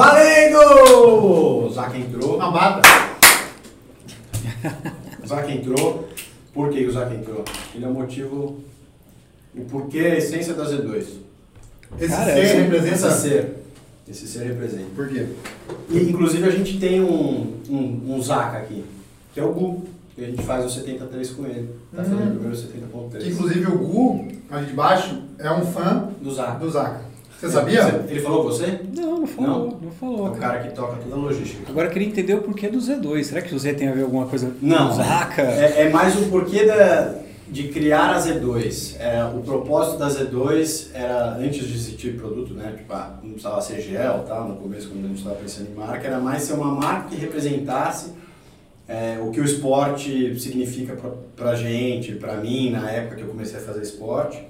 Valendo! O Zaca entrou. Na bata. O Zaca entrou. Por que o Zaca entrou? Ele é o motivo. O porquê a essência da Z2. Esse Cara, ser esse- representa... Esse ser. Esse ser representa. Por quê? E, inclusive a gente tem um, um, um Zaca aqui, que é o Gu. Que a gente faz o 73 com ele. Tá fazendo o primeiro Que, 70.3. inclusive o Gu, ali de baixo, é um fã Do Zaca. do Zaka. Você sabia? Ele falou com você? Não, não falou, não, É falou. o cara. cara que toca toda a logística. Agora eu queria entender o porquê do Z2. Será que o Z tem a ver alguma coisa Não. com Zaca? É, é mais o porquê da, de criar a Z2. É, o propósito da Z2 era, antes de existir produto, né? Tipo, ah, não precisava ser gel tal, no começo, quando a gente estava pensando em marca, era mais ser uma marca que representasse é, o que o esporte significa pra, pra gente, pra mim, na época que eu comecei a fazer esporte.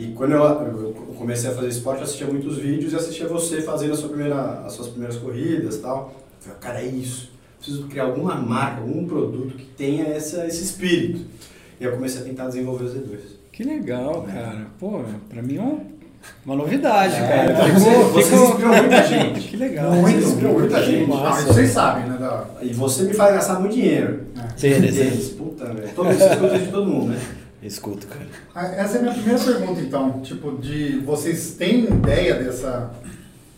E quando eu, eu comecei a fazer esporte, eu assistia muitos vídeos e assistia você fazendo a sua primeira, as suas primeiras corridas e tal. Eu falei, cara, é isso. Preciso criar alguma marca, algum produto que tenha essa, esse espírito. E eu comecei a tentar desenvolver os Z2. Que legal, cara. Pô, pra mim é uma, uma novidade, É, cara. então Ficou- você- você ficou- inspirou muita gente. que legal. Muito, Você inspirou muita gente. Ah, isso vocês sabem, né? Da... E você me faz gastar muito dinheiro. Né? Tênis, puta, velho. Todo isso escuta de todo mundo, né? Escuto, cara. Ah, Essa é a minha primeira pergunta, então. Tipo, de vocês têm ideia dessa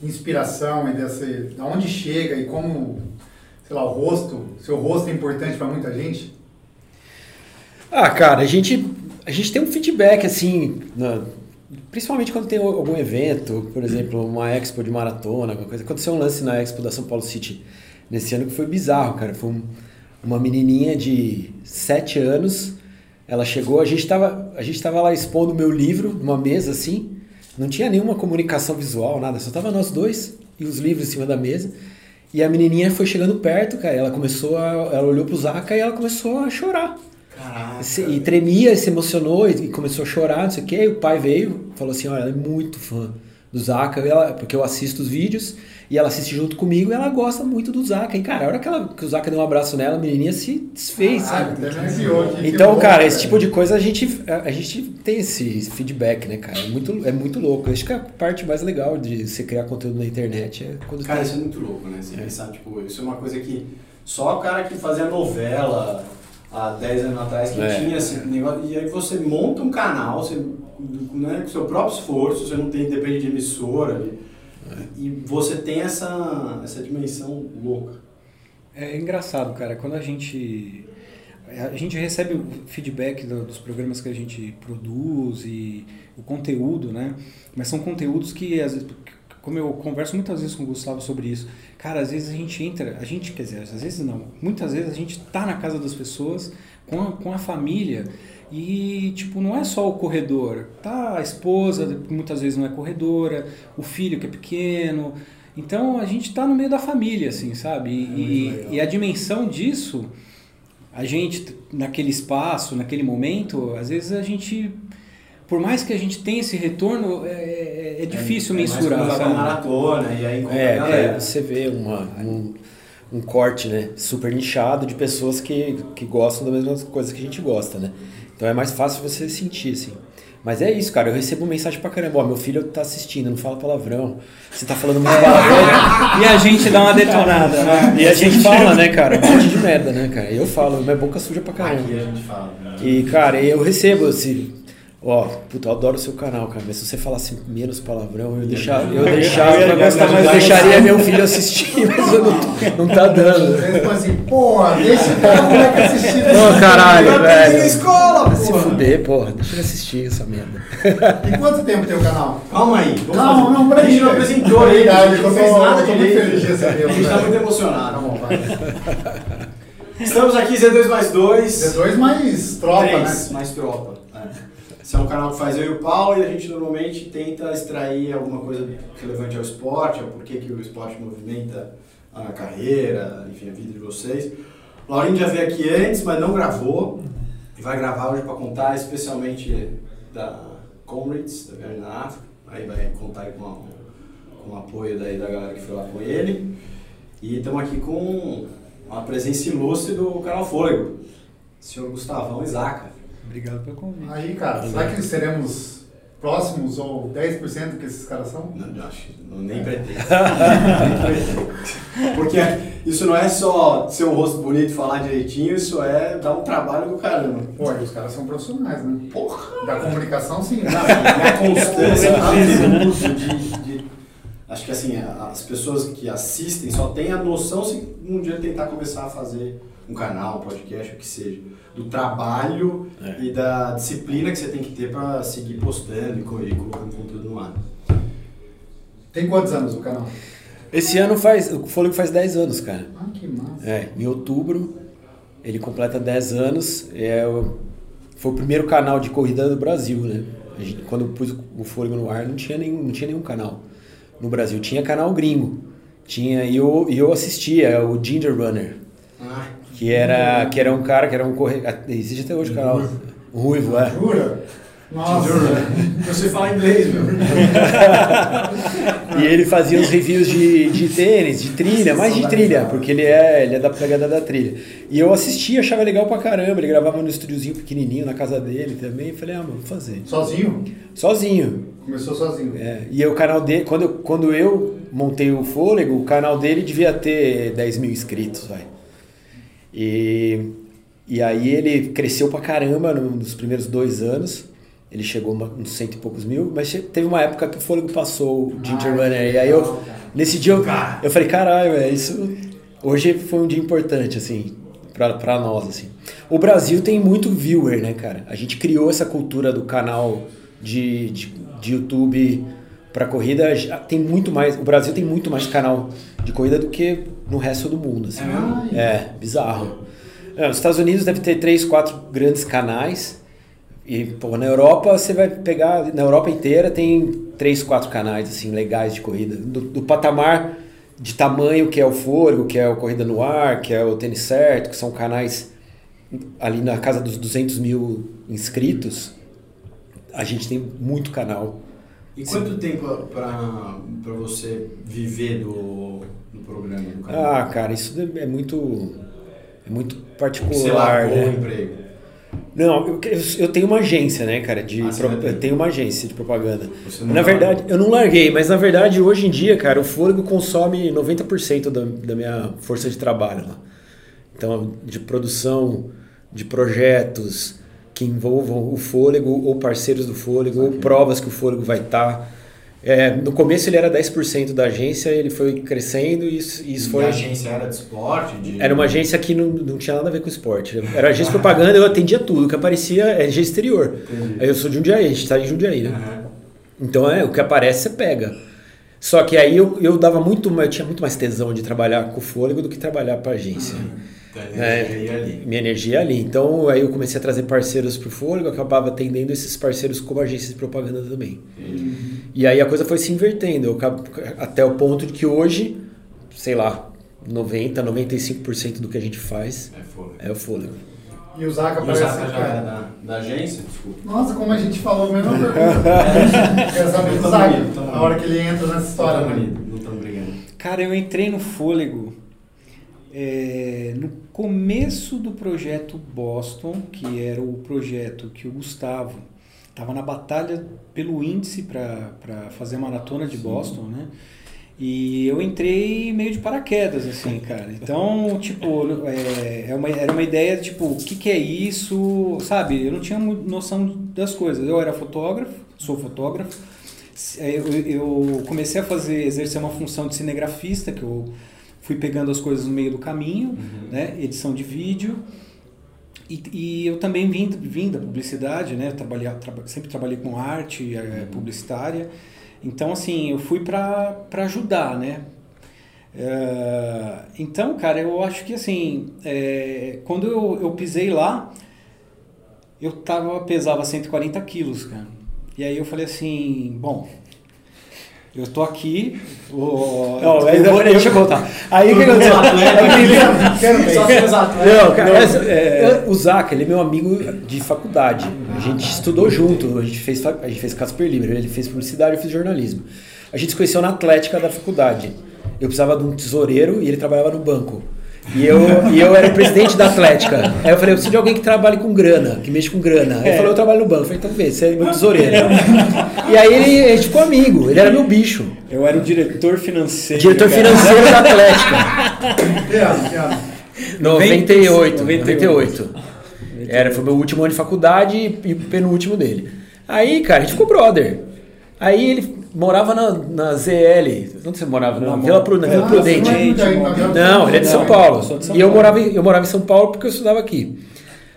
inspiração e dessa... Da onde chega e como, sei lá, o rosto, seu rosto é importante pra muita gente? Ah, cara, a gente, a gente tem um feedback, assim, na- principalmente quando tem algum evento, por exemplo, uma expo de maratona, alguma coisa. Aconteceu um lance na expo da São Paulo City nesse ano que foi bizarro, cara. Foi um- uma menininha de 7 anos, ela chegou, a gente tava, a gente tava lá expondo o meu livro numa mesa, assim, não tinha nenhuma comunicação visual, nada, só tava nós dois e os livros em cima da mesa. E a menininha foi chegando perto, cara, ela começou a, ela olhou pro Zaca e ela começou a chorar. Caraca. E tremia, se emocionou e e começou a chorar, não sei o quê. E o pai veio, falou assim: Olha, ela é muito fã do Zaka, ela- porque eu assisto os vídeos e ela assiste junto comigo e ela gosta muito do Zaka. E cara, a hora que, ela, que o Zaka deu um abraço nela, a menininha se desfez, Ah, sabe? Então, bom, cara, esse tipo de coisa a gente, a, a gente tem esse feedback, né, cara? É muito, é muito louco. Acho que a parte mais legal de você criar conteúdo na internet é quando Cara, tem- isso é muito louco, né? Você pensar, tipo, isso é uma coisa que só o cara que fazia novela há 10 anos atrás que É. tinha esse negócio. E aí você monta um canal, você, né, com seu próprio esforço, você não tem, depende de emissora. E, e você tem essa, essa dimensão louca. É engraçado, cara, quando a gente a gente recebe o feedback do- dos programas que a gente produz e o conteúdo, né? Mas são conteúdos que às vezes como eu converso muitas vezes com o Gustavo sobre isso, cara, às vezes a gente entra, a gente, quer dizer, às vezes não, muitas vezes a gente tá na casa das pessoas com a, com a família e, tipo, não é só o corredor, tá a esposa, que muitas vezes não é corredora, o filho que é pequeno, então a gente tá no meio da família, assim, sabe? E, e- e a dimensão disso, a gente, naquele espaço, naquele momento, às vezes a gente, por mais que a gente tenha esse retorno, é, é difícil é, é mensurar, mais sabe? maratona e aí É, é, você vê uma, um, um corte, né? Super nichado de pessoas que, que gostam das mesmas coisas que a gente gosta, né? Então é mais fácil você sentir, assim. Mas é isso, cara. Eu recebo mensagem pra caramba. Ó, meu filho tá assistindo, não fala palavrão. Você tá falando muito palavrão. E a gente dá uma detonada, né? e a gente fala, né, cara? Um monte de merda, né, cara? Eu falo, minha boca suja pra caramba. Aqui a gente fala. né? E, cara, eu recebo assim. Ó, puta, eu adoro o seu canal, cara. Mas se você falasse menos palavrão, eu, deixar, eu deixava Eu gostar, mas deixaria meu filho assistir, mas eu não, não tá dando. Falam assim, porra, deixa o moleque assistir. Ô, caralho, Vai aprender na velho. escola, Vai se porra. fuder, porra. Deixa ele assistir essa merda. E quanto tempo tem o canal? Calma aí. vamos Não, peraí. A gente não apresentou ele, a gente não fez nada direito. A gente tá velho. muito emocionado. vai. Estamos aqui, Z2 mais 2. D2 mais tropa, né? mais tropa. Esse é um canal que faz eu e o Paulo e a gente normalmente tenta extrair alguma coisa relevante ao esporte, ao porquê que o esporte movimenta a carreira, enfim, a vida de vocês. O Laurinho já veio aqui antes, mas não gravou. E vai gravar hoje para contar especialmente da Comrades, da viagem na África. Aí vai contar com, a- com o apoio daí da galera que foi lá com ele. E estamos aqui com uma presença ilustre do canal Fôlego, senhor Gustavão Isaca. Obrigado pelo convite. Aí, cara, será que seremos próximos ou 10% que esses caras são? Não, eu acho que não, nem pretendo. nem pretendo. Porque isso não é só ser um rosto bonito e falar direitinho, isso é dar um trabalho do caramba. Pô, e os caras são profissionais, né? Porra! Da comunicação, sim. Não, e a constância do uso de, de- Acho que assim, as pessoas que assistem só têm a noção se um dia tentar começar a fazer um canal, um podcast, o que seja. Do trabalho É. e da disciplina que você tem que ter pra seguir postando e co- e colocando conteúdo no ar. Tem quantos anos o canal? Esse ano faz. O Fôlego faz 10 anos, cara. Ah, que massa. É, em outubro ele completa 10 anos. É, o- foi o primeiro canal de corrida do Brasil, né? A gente- quando eu pus o Fôlego no ar, não tinha nenhum, não tinha nenhum canal no Brasil. Tinha canal gringo. Tinha, e eu, e eu assistia o Ginger Runner, Ah, que era, que era um cara que era um corredor. Existe até hoje o canal. Ruivo, é. Jura? Nossa. você fala inglês, meu. E ele fazia os reviews de, de tênis, de trilha, mais de trilha, porque ele é, ele é da pegada da trilha. E eu assistia, achava legal pra caramba. Ele gravava no estúdiozinho pequenininho na casa dele também. E falei, ah, mano, vou fazer. Sozinho? Sozinho. Começou sozinho. É, e o canal dele, quando eu, quando eu montei o Fôlego, o canal dele devia ter 10 mil inscritos, vai. E, e aí ele cresceu pra caramba no- nos primeiros dois anos. Ele chegou a uns cento e poucos mil, mas teve uma época que o Fôlego passou o Ginger Ah, Runner. E aí eu, nesse dia eu, eu falei, caralho, é isso. Hoje foi um dia importante, assim, pra, pra nós, assim. O Brasil tem muito viewer, né, cara? A gente criou essa cultura do canal de, de, de YouTube pra corrida. Tem muito mais. O Brasil tem muito mais canal de corrida do que no resto do mundo, assim. É mesmo? É, bizarro. É, os Estados Unidos deve ter três, quatro grandes canais. E, pô, na Europa você vai pegar. Na Europa inteira tem três, quatro canais, assim, legais de corrida. Do, do patamar de tamanho que é o Fôlego, que é o Corrida no Ar, que é o Tênis Certo, que são canais ali na casa dos 200 mil inscritos. A gente tem muito canal. E quanto tempo pra você viver do, do programa, do canal? Ah, cara, isso é muito. É muito Você particular, largou o né? emprego. Não, eu, eu tenho uma agência, né, cara? De, Ah, você pro- eu tenho uma agência de propaganda. Você Na largou. verdade, eu não larguei, mas na verdade, hoje em dia, cara, o fôlego consome 90% da, da minha força de trabalho lá. Então, de produção, de projetos que envolvam o fôlego, ou parceiros do fôlego, ou provas que o fôlego vai estar. no começo ele era 10% da agência, ele foi crescendo e isso, isso E foi. a agência era de esporte? De... Era uma agência que não, não tinha nada a ver com esporte. Era agência de propaganda, eu atendia tudo. O que aparecia é agência exterior. Entendi. Aí eu sou de Jundiaí, a gente tá em Jundiaí, né? Aham. Então é, o que aparece você pega. Só que aí eu, eu dava muito eu tinha muito mais tesão de trabalhar com o fôlego do que trabalhar para agência. É. energia ia ali. Minha energia é ali. Então aí eu comecei a trazer parceiros pro fôlego, acabava atendendo esses parceiros como agência de propaganda também. E aí a coisa foi se invertendo, eu até o ponto de que hoje, sei lá, 90, 95% do que a gente faz É fogo. é o fôlego. E o Zaca E o parece Zaka já cara. era da, da agência? Desculpa. Nossa, como a gente falou, a mesma pergunta. Quero saber do Zaca, a hora que ele entra nessa história. Não né? estamos brigando. Cara, eu entrei no Fôlego é, no começo do projeto Boston, que era o projeto que o Gustavo estava na batalha pelo índice para fazer a maratona de Boston, né? E eu entrei meio de paraquedas, assim, cara. Então, tipo, é, é uma, era uma ideia, tipo, o que, que é isso, sabe? Eu não tinha noção das coisas. Eu era fotógrafo, sou fotógrafo. Eu, eu comecei a fazer, exercer uma função de cinegrafista, que eu fui pegando as coisas no meio do caminho, né? Edição de vídeo. E, e eu também vim, vim da publicidade, né? Trabalhei, traba- sempre trabalhei com arte eh, publicitária. Então, assim, eu fui para ajudar, né? Eh, então, cara, eu acho que, assim, eh, quando eu, eu pisei lá, eu tava, pesava 140 quilos, cara. E aí eu falei assim, bom, eu tô aqui... o- Não, eu vou- deixa eu contar. Aí o que aconteceu? Cara, essa- é, o Zaca, ele é meu amigo de faculdade. A gente estudou junto, a gente fez, a gente fez Casper Libre, ele fez publicidade, eu fiz jornalismo. A gente se conheceu na Atlética da faculdade. Eu precisava de um tesoureiro e ele trabalhava no banco. E eu, e eu era o presidente da Atlética. Aí eu falei, eu preciso de alguém que trabalhe com grana, que mexe com grana. Aí ele falou, eu trabalho no banco. Eu falei, então vê, você é meu tesoureiro. E aí ele, a gente ficou amigo, ele era meu bicho. Eu era o diretor financeiro. Diretor cara. financeiro da Atlética. Que ano, que ano? 98, 98. 98. Era, foi meu último ano de faculdade e o penúltimo dele. Aí, cara, a gente ficou brother. Aí ele morava na, na ZL. Onde você morava? Na, Na Vila, na Vila Ah, Prudente. não é Não, ele é de São Paulo. eu de São e eu morava, em- eu morava em São Paulo porque eu estudava aqui.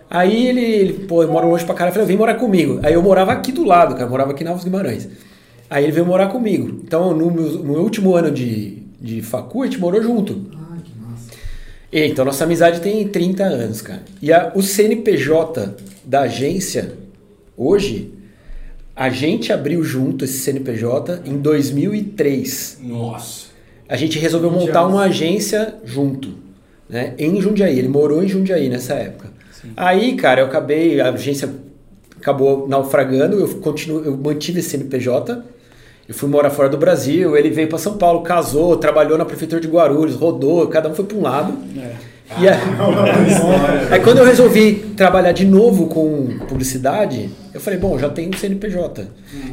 Aí ele, ele pô, eu moro longe pra caralho. Eu falei, vem morar comigo. Aí eu morava aqui do lado, cara. Eu morava aqui na Alves Guimarães. Aí ele veio morar comigo. Então, no meu, no meu último ano de, de facu, a gente morou junto. Ai, que massa. E, Então, nossa amizade tem 30 anos, cara. E a- o CNPJ da agência, hoje, a gente abriu junto esse CNPJ em 2003. Nossa. A gente resolveu 20 montar uma agência junto, né? Em Jundiaí. Ele morou em Jundiaí nessa época. Aí, cara, eu acabei, a agência acabou naufragando, eu continuo, eu mantive esse CNPJ. Eu fui morar fora do Brasil, ele veio para São Paulo, casou, trabalhou na prefeitura de Guarulhos, rodou, cada um foi para um lado. É. E aí, aí quando eu resolvi trabalhar de novo com publicidade, eu falei, bom, já tenho um CNPJ.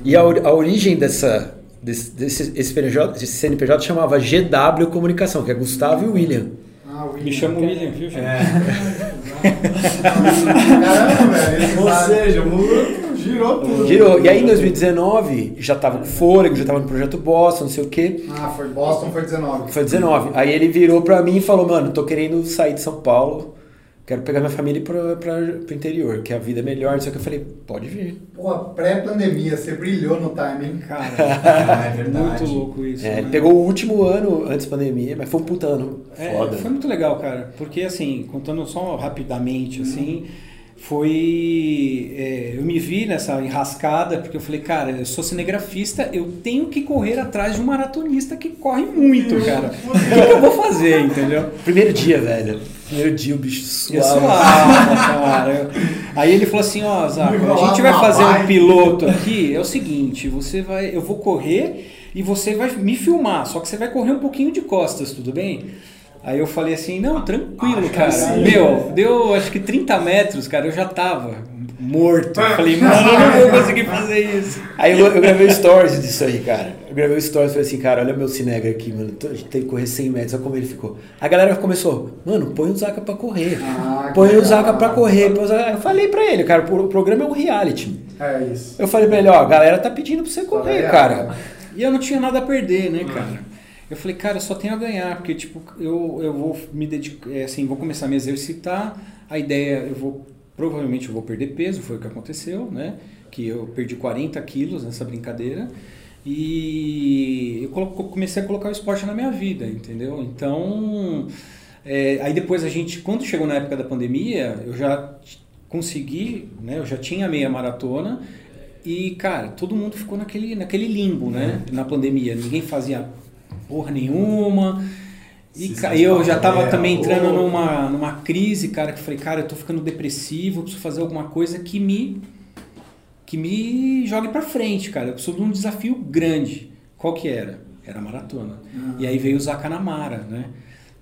E a, a origem dessa, desse, desse, esse CNPJ, esse CNPJ chamava GW Comunicação, que é Gustavo e William. Ah, o Me chama William, viu, gente? Caramba, velho. Ou seja, mudou, girou tudo. Girou. E aí em 2019 já tava com fôlego, já tava no projeto Boston, não sei o quê. Ah, foi Boston, foi 19. Foi 19. Aí ele virou pra mim e falou, mano, tô querendo sair de São Paulo, quero pegar minha família pra, pra, pro interior, que a vida é melhor, não sei o que. Eu falei, pode vir. Pô, pré-pandemia, você brilhou no timing. Cara, Ah, é verdade. muito louco isso. É, né? pegou o último ano antes da pandemia, mas foi um puta ano. É, Foda. foi muito legal, cara. Porque, assim, contando só rapidamente, assim, foi. é, eu me vi nessa enrascada, porque eu falei, cara, eu sou cinegrafista, eu tenho que correr atrás de um maratonista que corre muito, cara. O que, que eu vou fazer, entendeu? Primeiro dia, velho. Primeiro dia o bicho Eu suave. suava, cara. Eu- Aí ele falou assim, ó, Zaco, a gente vai fazer um piloto aqui, é o seguinte, você vai. Eu vou correr e você vai me filmar, só que você vai correr um pouquinho de costas, tudo bem? Aí eu falei assim, não, tranquilo, cara. Meu, deu acho que 30 metros, cara, eu já tava morto. Eu falei, mano, eu não vou conseguir fazer isso. Aí eu, eu gravei stories disso aí, cara. Eu gravei stories e falei assim, cara, olha meu Cinegra aqui, mano. A gente tem que correr 100 metros, olha como ele ficou. A galera começou, mano, põe o Zaca pra correr. Ah, põe o. Zaca pra correr. põe o Zaca- Eu falei pra ele, cara, o programa é um reality. É isso. Eu falei pra ele, ó, a galera tá pedindo pra você correr, cara. E eu não tinha nada a perder, né, cara? Eu falei, cara, eu só tenho a ganhar, porque, tipo, eu, eu vou me dedicar, é, assim, vou começar a me exercitar, a ideia, eu vou, provavelmente eu vou perder peso, foi o que aconteceu, né? Que eu perdi 40 quilos nessa brincadeira, e eu comecei a colocar o esporte na minha vida, entendeu? Então, é, aí depois a gente, quando chegou na época da pandemia, eu já consegui, né? Eu já tinha meia maratona, e, cara, todo mundo ficou naquele, naquele limbo, né? Na pandemia. Ninguém fazia porra nenhuma. E ca- eu já tava esbafalhou. também entrando numa, numa crise, cara, que eu falei, cara, eu tô ficando depressivo, eu preciso fazer alguma coisa que me que me jogue pra frente, cara. Eu preciso de um desafio grande. Qual que era? Era a maratona. E aí veio o Zacanamara, né?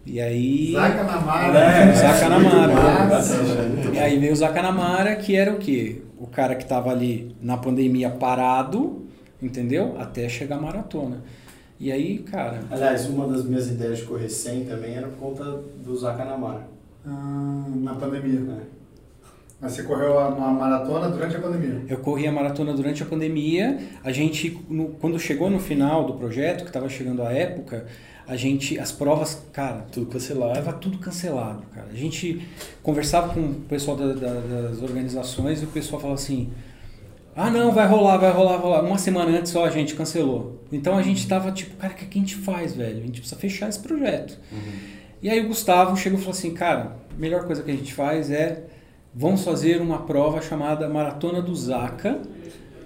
E aí Zaca na mara. É, Zaca na muito mara. bom, Nossa, muito e aí veio o Zacanamara, que era o quê? O cara que tava ali na pandemia parado, entendeu? Até chegar a maratona. E aí, cara, Aliás, uma das minhas ideias de correr 100 também era por conta do Zacanamara. Ah, na pandemia. É. Mas você correu a- uma maratona durante a pandemia. eu corri a maratona durante a pandemia. A gente, no- quando chegou no final do projeto, que estava chegando a época, a gente, as provas, cara, Tudo cancelado. Tava tudo cancelado, cara. A gente conversava com o pessoal da- da- das organizações e o pessoal falava assim: ah, não, vai rolar, vai rolar, vai rolar. Uma semana antes só a gente cancelou. Então a gente tava tipo, cara, o que, a gente faz, velho? A gente precisa fechar esse projeto. E aí o Gustavo chegou e falou assim: cara, a melhor coisa que a gente faz é vamos fazer uma prova chamada Maratona do Zaca.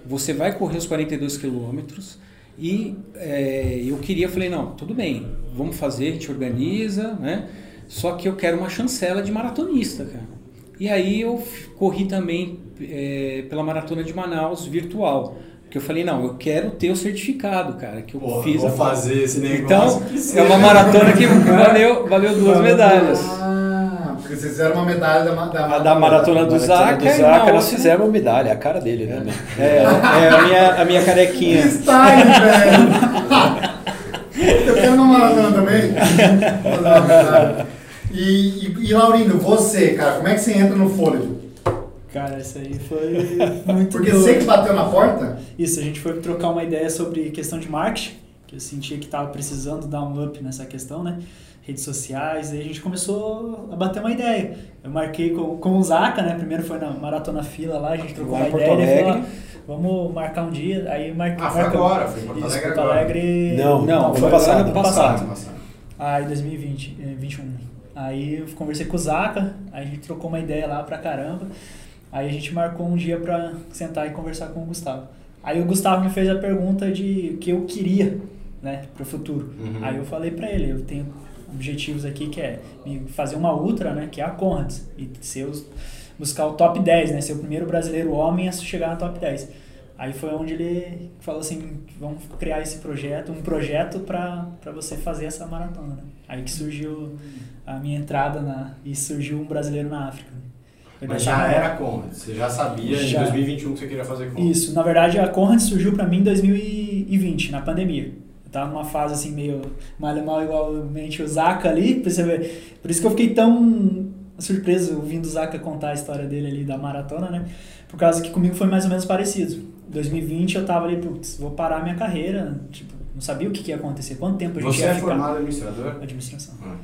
Você vai correr os 42 quilômetros. E é, eu queria, falei, não, tudo bem, vamos fazer, a gente organiza, né? Só que eu quero uma chancela de maratonista, cara. E aí eu corri também é, pela maratona de Manaus virtual. Porque eu falei, não, eu quero ter o certificado, cara, que eu Pô, fiz vou a fazer esse negócio. Então, é uma maratona que valeu, valeu duas medalhas. Ah, porque vocês fizeram uma medalha da, da, A da maratona do Maratona Zaca do e Zaca, outra- fizemos uma medalha, a cara dele, né? É, é a, minha, a minha Que carequinha. style, velho! Eu quero uma maratona também. Fazer uma medalha. E, e, e Laurindo, você, cara, como é que você entra no fôlego? Cara, isso aí foi muito Porque doido. você que bateu na porta? Isso, a gente foi trocar uma ideia sobre questão de marketing, que eu sentia que estava precisando dar um up nessa questão, né? Redes sociais, e a gente começou a bater uma ideia. Eu marquei com, com o Zaca, né? Primeiro foi na Maratona Fila lá, a gente trocou uma ideia, ele falou. "Ah, vamos marcar um dia, aí mar... Ah, foi marcamos. agora, foi em Porto Isso, Alegre Porto agora. Alegre... Não, Não, foi foi passado. ano passado. Passado. Ah, em 2020, eh, 21. Aí eu conversei com o Zaca, aí a gente trocou uma ideia lá pra caramba. Aí a gente marcou um dia pra sentar e conversar com o Gustavo. Aí o Gustavo me fez a pergunta de o que eu queria, né, pro futuro. Uhum. Aí eu falei pra ele, eu tenho objetivos aqui que é fazer uma ultra, né, que é a Conrads, e ser os, buscar o top 10, né, ser o primeiro brasileiro homem a chegar na top 10. Aí foi onde ele falou assim, vamos criar esse projeto, um projeto para você fazer essa maratona, né? Aí que surgiu a minha entrada na e surgiu um brasileiro na África. Mas já era Conrad, você já sabia Já. em 2021 que você queria fazer Conrad. Isso, na verdade a Conrad surgiu para mim em 2020, na pandemia. Eu tava numa fase assim meio mal e mal igualmente o Zaka ali, pra você ver. Por isso que eu fiquei tão surpreso ouvindo o Zaka contar a história dele ali da maratona, né? Por causa que comigo foi mais ou menos parecido. Em 2020 eu tava ali, putz, vou parar minha carreira, tipo, não sabia o que, que ia acontecer, quanto tempo a gente Você ia é ficar. formado administrador? Administração. Ah.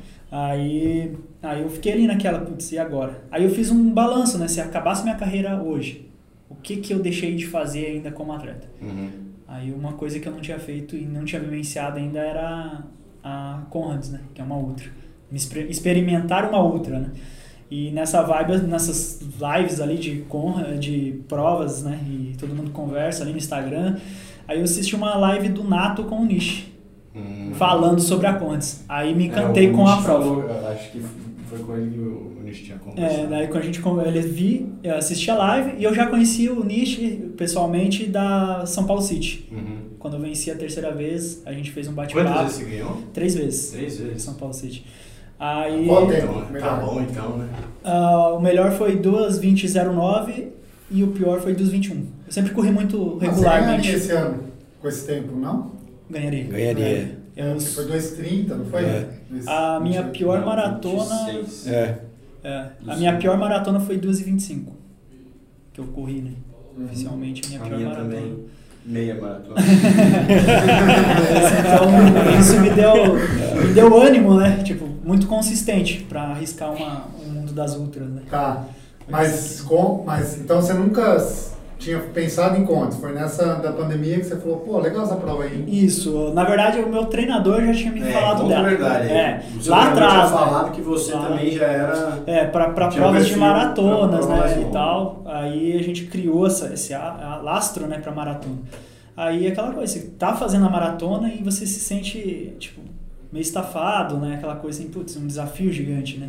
Aí, aí eu fiquei ali naquela, putz, e agora? Aí eu fiz um balanço, né? Se acabasse minha carreira hoje, o que que eu deixei de fazer ainda como atleta? Uhum. Aí uma coisa que eu não tinha feito e não tinha vivenciado ainda era a Conrads, né? Que é uma ultra. Exper- Experimentar uma ultra, né? E nessa vibe, nessas lives ali de, Conra- de provas, né? E todo mundo conversa ali no Instagram. Aí eu assisti uma live do Nato com o Nish, Hum. falando sobre a Conrads. Aí me É, encantei o com a prova. falou, acho que foi com ele que o o Nish tinha conversado. É, daí quando a gente ele vi, eu assisti a live e eu já conheci o Nish pessoalmente da São Paulo City. Uhum. Quando eu venci a terceira vez, a gente fez um Quantas bate-papo. vezes você ganhou? Três vezes. Três vezes. São Paulo City. Aí Qual tempo? Então, tá Melhor. bom então, né? ah, o melhor foi 2:20:09 e o pior foi 2:21. Eu sempre corri muito Mas você ganharia regularmente. esse ano com esse tempo, não? Ganharia. Ganharia. Eu- Porque foi 2,30, não foi? É. Dois- a minha 28. pior Não, maratona. 26. É. é, a minha pior maratona foi 2:25 que eu corri, né? Uhum. Oficialmente a minha A pior minha maratona. também. Meia maratona. Então, isso me deu, me deu ânimo, né? Tipo, muito consistente pra arriscar uma, um mundo das ultras, né? Tá. Mas, com, mas então você nunca tinha pensado em contas? Foi nessa da pandemia que você falou, pô, legal essa prova aí. Isso, na verdade o meu treinador já tinha me É, falado dela. verdade. É, O seu lá atrás. tinha né? falado que você Lá. também já era... É, pra, pra Tinha um provas de maratonas, pra prova né, e tal. Aí a gente criou essa, esse lastro, né, pra maratona. Aí aquela coisa, você tá fazendo a maratona e você se sente, tipo, meio estafado, né, aquela coisa assim, putz, um desafio gigante, né.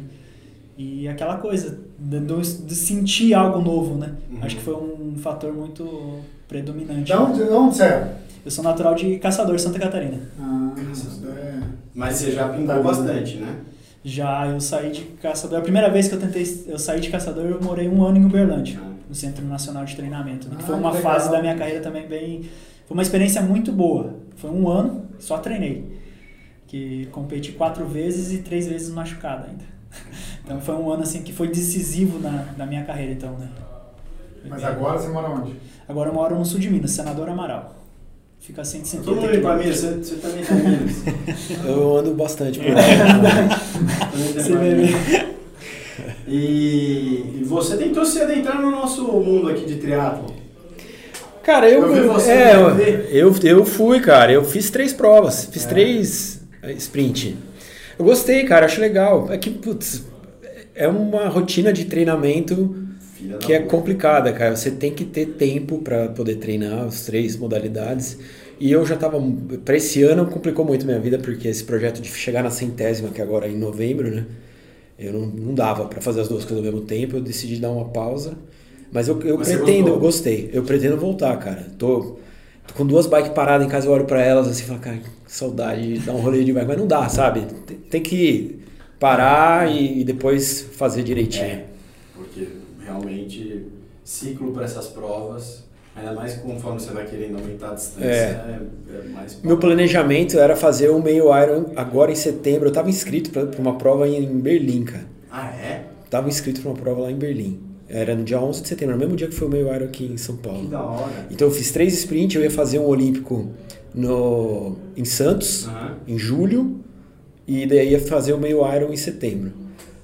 E aquela coisa, de, de sentir algo novo, né. Uhum. Acho que foi um fator muito predominante. De onde, de onde você é? Eu sou natural de Caçador, Santa Catarina. Ah, isso é. Mas você já bem. bastante, né? Já eu saí de Caçador, a primeira vez que eu tentei, eu saí de Caçador, eu morei um ano em Uberlândia. Ah. no Centro Nacional de Treinamento, né? que Ah, foi uma legal. fase da minha carreira também bem... Foi uma experiência muito boa. Foi um ano, só treinei. Que competi quatro vezes e três vezes machucado ainda. Então foi um ano assim que foi decisivo na, na minha carreira, então, né? Mas agora você mora onde? Agora eu moro no sul de Minas, Senador Amaral. Fica a 150 Todo mundo mim, quilômetros. você, você também tá em Minas. Eu ando bastante por lá. Também tá Você vê, mim. né? E, e você tentou se adentrar no nosso mundo aqui de triatlo. Cara, eu, Eu é, eu, eu fui, cara. Eu fiz três provas. Fiz É. três eh, sprint. Eu gostei, cara. Acho legal. É que, putz, é uma rotina de treinamento Filha que é puta. complicada, cara. Você tem que ter tempo para poder treinar as três modalidades. E eu já tava. Para esse ano complicou muito minha vida, porque esse projeto de chegar na centésima, que agora é em novembro, né? Eu não, não dava para fazer as duas coisas ao mesmo tempo. Eu decidi dar uma pausa. Mas eu, eu Mas pretendo, eu gostei. Eu pretendo voltar, cara. Tô, tô com duas bikes paradas em casa, eu olho pra elas assim e falo, cara, que saudade de dar um rolê de bike. Mas não dá, sabe? Tem, tem que parar e, e depois fazer direitinho. É, porque realmente ciclo para essas provas, ainda mais conforme você vai querendo aumentar a distância, É. é, é mais. Meu planejamento era fazer o meio Iron agora em setembro. Eu tava inscrito pra uma prova em Berlim, cara. Ah, é? Tava inscrito pra uma prova lá em Berlim. Era no dia 11 de setembro, no mesmo dia que foi o meio Iron aqui em São Que Paulo. da hora. Então eu fiz três sprints, eu ia fazer um olímpico no, em Santos, Aham. em julho, e daí ia fazer o meio Iron em setembro.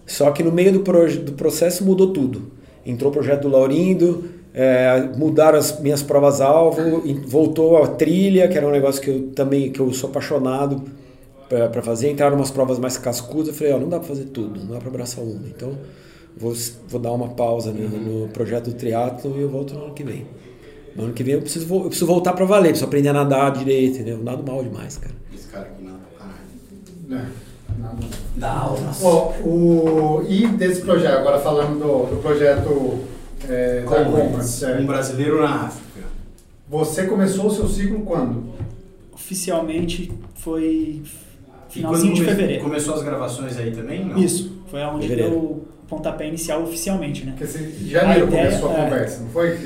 Só que no meio do, do processo mudou tudo. Entrou o projeto do Laurindo, é, mudaram as minhas provas-alvo, voltou a trilha, que era um negócio que eu também que eu sou apaixonado para fazer. Entraram umas provas mais cascudas, eu falei, ó, não dá para fazer tudo, não dá para abraçar uma. Então vou, vou dar uma pausa no, no projeto do triatlo e eu volto no ano que vem. No ano que vem eu preciso, eu preciso voltar para valer, preciso aprender a nadar direito, entendeu? Eu nado mal demais, cara. Esse cara aqui nada pra É, nada. Ó, o, e desse projeto, agora falando do, do projeto é, da Compas, é, Um brasileiro na África. você começou o seu ciclo quando? Oficialmente foi E finalzinho quando de fevereiro. Começou as gravações aí também? Não? Isso, foi onde Fevereiro. deu o pontapé inicial oficialmente, né? Porque janeiro A ideia começou a é- conversa, não foi?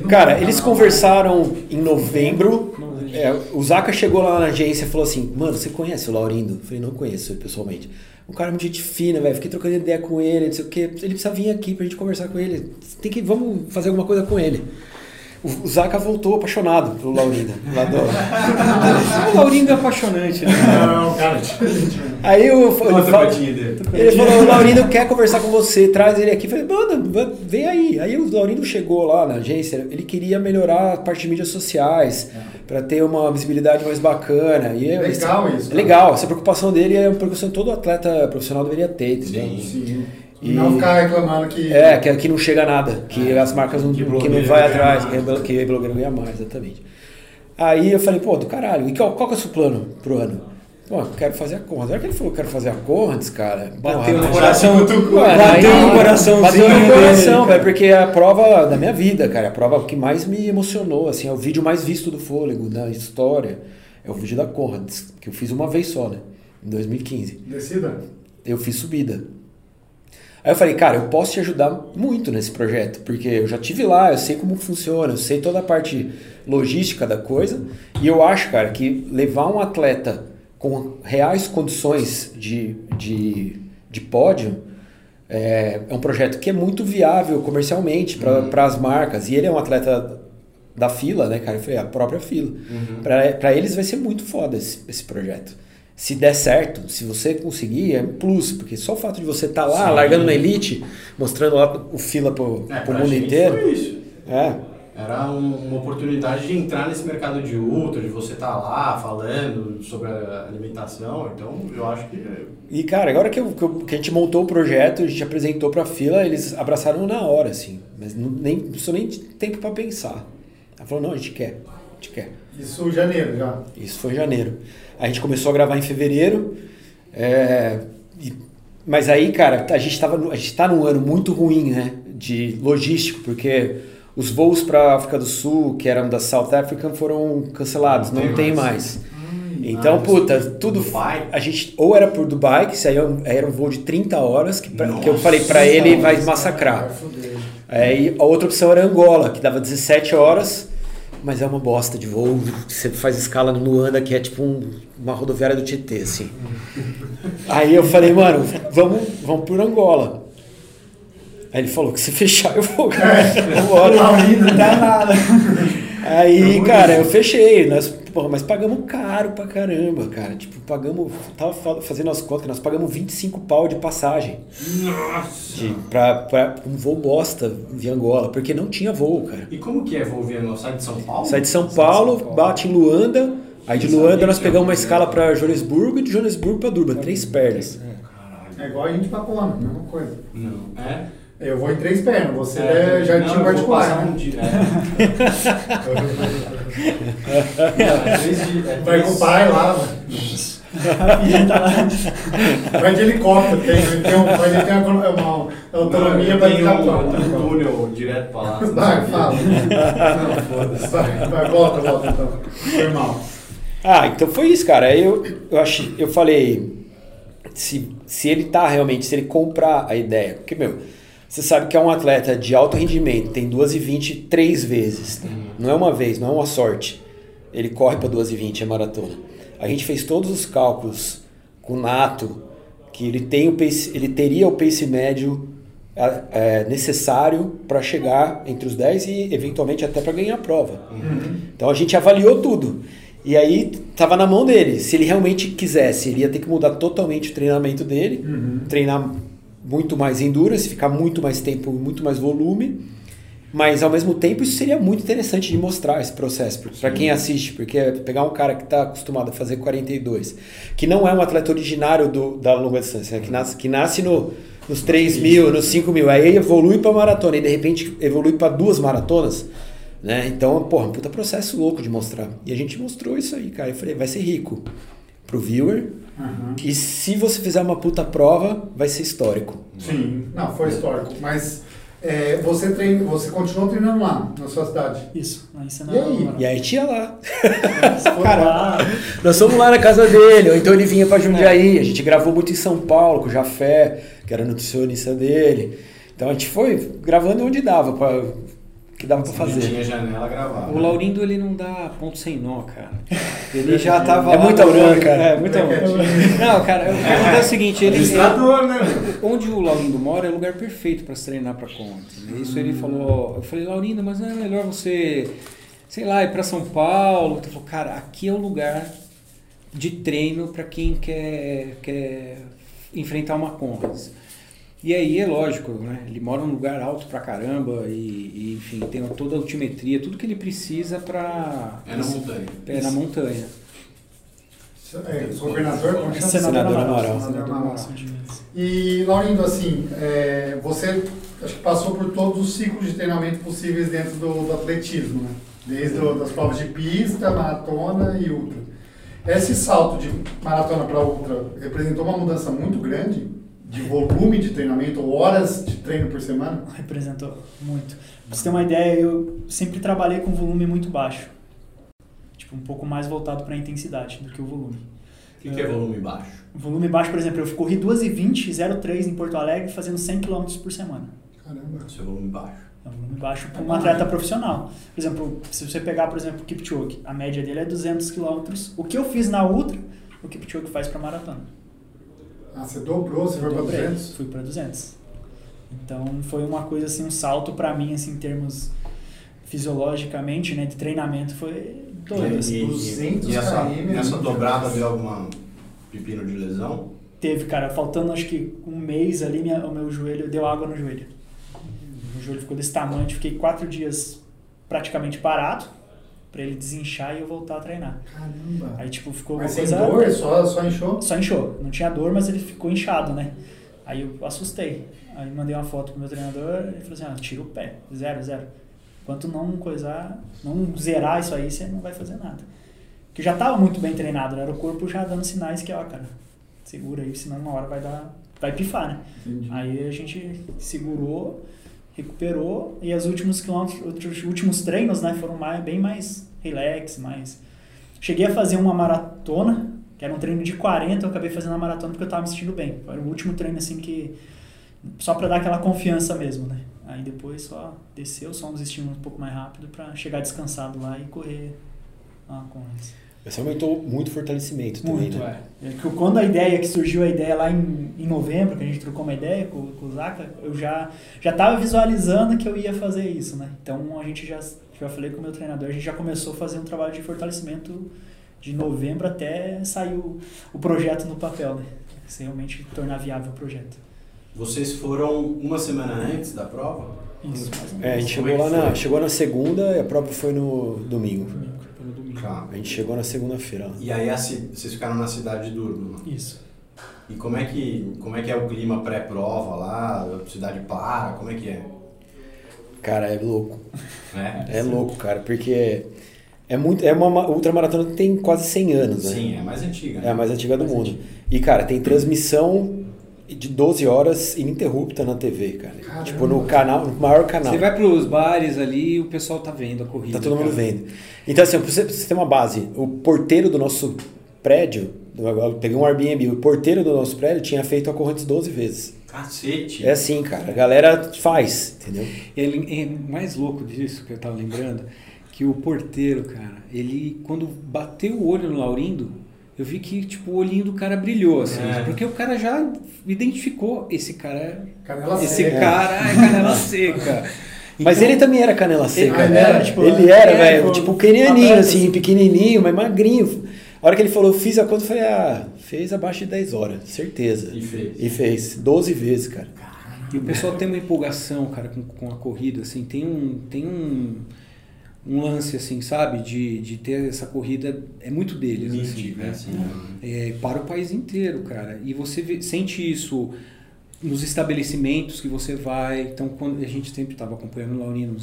Não- Cara, eles conversaram em novembro. É, o Zaca chegou lá na agência e falou assim: Mano, você conhece o Laurindo? Eu falei: Não conheço ele pessoalmente. Um cara muito gente fina, velho. Fiquei trocando ideia com ele, não sei o quê. Ele precisa vir aqui pra gente conversar com ele. Tem que, vamos fazer alguma coisa com ele. O, o Zaca voltou apaixonado pelo Laurindo. lá do- O Laurindo é apaixonante, né? Não, cara, Aí eu, dele. ele falou, o Laurindo quer conversar com você, traz ele aqui. Eu falei, mano, vem aí. Aí o Laurindo chegou lá na agência, ele queria melhorar a parte de mídias sociais, pra ter uma visibilidade mais bacana. E eu- Legal isso, É cara. legal, essa preocupação dele é uma preocupação que todo atleta profissional deveria ter, entendeu? Sim. Sim. E- não ficar reclamando que. É, que aqui não chega nada, que as marcas não, Que que não vai atrás, mais. que, que blogueiro ganha mais, exatamente. Aí eu falei, pô, do caralho, e qual, qual que é o seu plano pro ano? Pô, eu quero fazer a. Na hora que ele falou, quero fazer a Conrads, cara, Bateu porra, no coração. Bateu aí- no coraçãozinho Bateu no coração, velho, porque é a prova da minha vida, cara. A prova que mais me emocionou, assim, é o vídeo mais visto do Fôlego, da história. É o vídeo da Conrads, que eu fiz uma vez só, né? Em 2015. Decida. Eu fiz subida. Aí eu falei, cara, eu posso te ajudar muito nesse projeto, porque eu já tive lá, eu sei como funciona, eu sei toda a parte logística da coisa, e eu acho, cara, que levar um atleta com reais condições de, de, de pódio é, é um projeto que é muito viável comercialmente para as marcas, e ele é um atleta da fila, né, cara? Eu falei, a própria fila. Para eles vai ser muito foda esse, esse projeto. Se der certo, se você conseguir, é um plus, porque só o fato de você estar lá, Sim. largando na elite, mostrando lá o fila pro, É, pra mundo inteiro. Foi isso. É. Era um- uma oportunidade de entrar nesse mercado de ultra, de você estar lá falando sobre a alimentação. Então, eu acho que E, cara, agora que, eu- que eu- que a gente montou o projeto, a gente apresentou pra fila, eles abraçaram na hora, assim. Mas não, nem, não precisou nem de tempo pra pensar. Ela falou, não, a gente quer, a gente quer. Isso janeiro já. Isso foi em janeiro. A gente começou a gravar em fevereiro. é, e- mas aí, cara, a gente, tava, no- a gente tá num ano muito ruim, né? De logístico, porque os voos para África do Sul, que eram da South African, foram cancelados, não, Não tem mais. mais. Então, Ah, puta, tudo. Dubai? A gente ou era por Dubai, que isso aí era um- era um voo de 30 horas, que, pra- que eu Nossa, falei pra ele vai Vai massacrar. Aí a outra opção era Angola, que dava 17 horas, mas é uma bosta de voo. Você faz escala no Luanda, que é tipo um- uma rodoviária do Tietê, assim. Aí eu falei, mano, vamos, vamos por Angola. Aí ele falou que se fechar eu vou, cara. Vambora. Não dá nada. Aí, cara, eu fechei. Nós, porra, mas pagamos caro pra caramba, cara. Tipo, pagamos. Tava fa- fazendo as contas, nós pagamos 25 pau de passagem. Nossa! De, pra, pra um voo bosta via Angola, porque não tinha voo, cara. E como que é voo via no sai de São Paulo? Sai de São Paulo, bate em Luanda. Aí de Luanda nós que pegamos uma era escala pra Joanesburgo e de Joanesburgo pra Durban, três pernas. É igual a gente pra Kona, mesma coisa. Não. É? Eu vou em três pernas, você é, já não, tinha eu vou passar particular, um né? dia. É. Não, é três dias- é Vai com o pai lá. Vai de helicóptero, tem, tem, um, vai ter uma, uma autonomia para tem ficar um, um túnel direto pra lá. Vai, fala. Não, foda-se. Vai, vai, volta, volta então. Foi mal. Ah, então foi isso, cara. Aí eu, eu, achei, eu falei, se, se ele tá realmente, se ele comprar a ideia, porque, meu, você sabe que é um atleta de alto rendimento, tem 2,20 três vezes. tá? Não é uma vez, não é uma sorte. Ele corre para 2,20 é maratona. A gente fez todos os cálculos com o Nato, que ele, tem o pace, ele teria o pace médio é, necessário para chegar entre os 10 e eventualmente até para ganhar a prova. Então a gente avaliou tudo. E aí tava na mão dele. Se ele realmente quisesse, ele ia ter que mudar totalmente o treinamento dele, treinar muito mais endurance, ficar muito mais tempo, muito mais volume. Mas ao mesmo tempo isso seria muito interessante de mostrar esse processo para quem assiste, porque é pegar um cara que está acostumado a fazer 42, que não é um atleta originário do, da longa distância, né? que nasce, que nasce no, nos 3 mil, nos 5 mil, aí evolui para maratona e de repente evolui para duas maratonas, né? Então, porra, um puta processo louco de mostrar. E a gente mostrou isso aí, cara. Eu falei, vai ser rico pro viewer. Uhum. E se você fizer uma puta prova, vai ser histórico. Sim, não, foi histórico. Mas é, você, treina, você continuou treinando lá, na sua cidade. Isso, lá em E aí? E aí tinha lá. Cara, lá, Nós fomos lá na casa dele, ou então ele vinha pra Jundiaí. A gente gravou muito em São Paulo com o Jafé, que era nutricionista dele. Então a gente foi gravando onde dava, pra, que dava pra Onde fazer. tinha janela gravada. O Laurindo ele não dá ponto sem nó, cara. Ele já tava É amor, morando- cara. É, muito amor. Não, cara, o pergunta é o seguinte, ele, né? onde o Laurindo mora é o lugar perfeito para se treinar para contas. Isso ele falou, eu falei, Laurindo, mas não é melhor você, sei lá, ir para São Paulo? Ele falou, cara, aqui é o lugar de treino para quem quer, quer enfrentar uma contas. E aí é lógico, né? Ele mora num lugar alto pra caramba e, e, enfim, tem toda a altimetria, tudo que ele precisa para É na montanha. É na montanha. É, governador, como chama? Senador Amaral. Senador Amaral. E, Laurindo, assim, é, você acho que passou por todos os ciclos de treinamento possíveis dentro do, do atletismo, né? Desde o, das provas de pista, maratona e ultra. Esse salto de maratona para ultra representou uma mudança muito grande de volume de treinamento, ou horas de treino por semana? Representou muito. Pra você ter uma ideia, eu sempre trabalhei com volume muito baixo. Tipo, um pouco mais voltado para a intensidade do que o volume. O que, que é volume baixo? Volume baixo, por exemplo, eu corri 2,20, 0,3 em Porto Alegre, fazendo 100 km por semana. Caramba. Isso é volume baixo. É um volume baixo para um atleta profissional. Por exemplo, se você pegar, por exemplo, o Kipchoge, a média dele é 200 km. O que eu fiz na ultra, o Kipchoge faz para maratona. Ah, você dobrou, você foi para Dobrei, 200? Fui para 200. Então foi uma coisa assim, um salto para mim assim em termos fisiologicamente, né, de treinamento foi doido E- assim. e, 200 e essa, km é nessa muito dobrada deu alguma pepino de lesão? Teve, cara, faltando acho que um mês ali, minha, o meu joelho deu água no joelho. O joelho ficou desse tamanho, fiquei quatro dias praticamente parado para ele desinchar e eu voltar a treinar. Caramba. Aí tipo ficou Mas uma sem coisa dor, só, só inchou? Só inchou. Não tinha dor, mas ele ficou inchado, né? Aí eu assustei. Aí mandei uma foto pro meu treinador e ele falou assim, ah, tira o pé. Zero, zero. Enquanto não coisar, não zerar isso aí, você não vai fazer nada. Porque eu já tava muito bem treinado, né? Era o corpo já dando sinais que, ó, cara, segura aí, senão uma hora vai dar. Vai pifar, né? Entendi. Aí a gente segurou, recuperou e os últimos quilômetros, os últimos treinos, né, foram mais, bem mais relax, mais. Cheguei a fazer uma maratona, que era um treino de 40, eu acabei fazendo a maratona porque eu tava me sentindo bem. Era o último treino assim que só para dar aquela confiança mesmo, né? Aí depois só desceu, só uns estímulos um pouco mais rápido para chegar descansado lá e correr com eles. Você aumentou muito o fortalecimento também, Muito, né? é. É que quando a ideia, que surgiu a ideia lá em, em novembro, que a gente trocou uma ideia com, com o Zaka, eu já já estava visualizando que eu ia fazer isso, né? Então a gente já, já falei com o meu treinador, a gente já começou a fazer um trabalho de fortalecimento de novembro até sair o, o projeto no papel, né? Se realmente tornar viável o projeto. Vocês foram uma semana antes da prova? Isso, mais ou É, a gente é chegou lá na, foi? chegou na segunda e a prova foi no domingo. Pelo domingo. Tá. A gente chegou na segunda-feira. lá. E aí vocês ficaram na cidade de Durban. Isso. E como é que, como é, que é o clima pré-prova lá? A cidade para? Como é que é? Cara, é louco. É? É louco, cara, porque É, muito, é uma ma- ultramaratona que tem quase 100 anos, né? Sim, é a mais antiga. É a mais antiga do mundo. E, cara, tem transmissão de 12 horas ininterrupta na TV, cara. Caramba. Tipo, no canal, no maior canal. Você vai pros bares ali e o pessoal tá vendo a corrida. Tá todo mundo cara. vendo. Então, assim, pra você, pra você ter uma base, o porteiro do nosso prédio, eu peguei um Airbnb, o porteiro do nosso prédio tinha feito a Correntes 12 vezes. Cacete. É assim, cara. A galera faz, entendeu? Ele- é mais louco disso que eu tava lembrando, que o porteiro, cara, ele quando bateu o olho no Laurindo, eu vi que tipo o olhinho do cara brilhou assim, É. porque o cara já identificou esse cara, Canela esse seca. cara é canela seca. Mas Então, ele também era canela seca. Ele né? era, tipo, ele era, é, velho, tipo, tipo pequenininho, atleta, assim, assim. pequenininho, mas magrinho. A hora que ele falou, fiz a conta, eu falei, ah, fez abaixo de 10 horas, certeza. E fez. E fez, 12 vezes, cara. E o pessoal tem uma empolgação, cara, com, com a corrida, assim, tem um, tem um, um lance, assim, sabe, de, de ter essa corrida, é muito deles, assim, né? assim. É, para o país inteiro, cara. E você vê- sente isso nos estabelecimentos que você vai. Então, quando a gente sempre estava acompanhando o Laurino,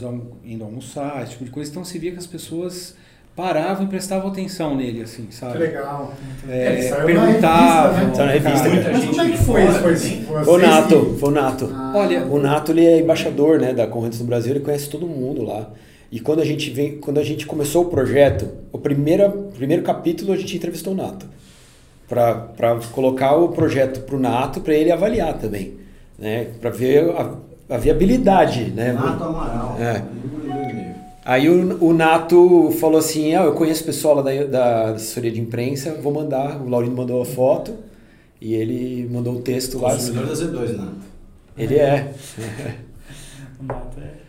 indo almoçar, esse tipo de coisa, então você via que as pessoas paravam e prestavam atenção nele, assim, Que sabe? legal. É, Ele saiu na perguntavam. revista, né? Na revista, Mas como é que foi isso? Foi, vocês Foi o Nato, que- foi o Nato. Ah, Olha, O Nato, ele é embaixador, né, da Correntes no Brasil, ele conhece todo mundo lá. E quando a gente vem, quando a gente começou o projeto, o primeiro, primeiro capítulo a gente entrevistou o Nato. Para colocar o projeto pro Nato, para ele avaliar também, né, para ver a, a viabilidade, né? Nato Amaral. É. Aí o, o Nato falou assim: ah, eu conheço o pessoal lá da, da assessoria de imprensa, vou mandar. O Laurindo mandou a foto e ele mandou o texto lá. Consumidor da Z2, Nato. Ele é. O Nato é-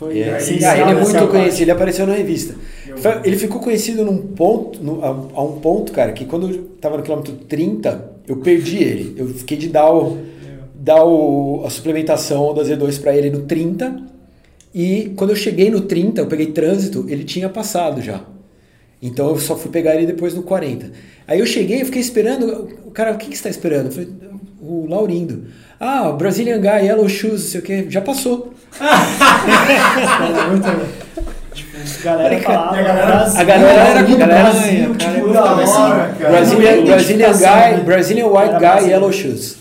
Foi É, essencial ah, ele é muito parte. conhecido, ele apareceu na revista. Foi- Ele ficou conhecido num ponto, no- a, a um ponto, cara, que quando eu tava no quilômetro 30, eu perdi ele. Eu fiquei de dar, o, dar o, a suplementação da Z2 pra ele no 30. E quando eu cheguei no 30, eu peguei trânsito, ele tinha passado já. Então eu só fui pegar ele depois no 40. Aí eu cheguei, eu fiquei esperando. O cara, o que, que você está esperando? Eu falei, o Laurindo. Ah, o Brazilian Guy, Yellow Shoes, não sei o que, já passou. Tipo, galera falava a galera- Brasil, a galera- galera- Brasil, cara, tipo, é da muito hora, cara. Brazilian, Não tem Brazilian identificação, Guy? Brazilian White Era Guy, Brasil. Yellow Shoes.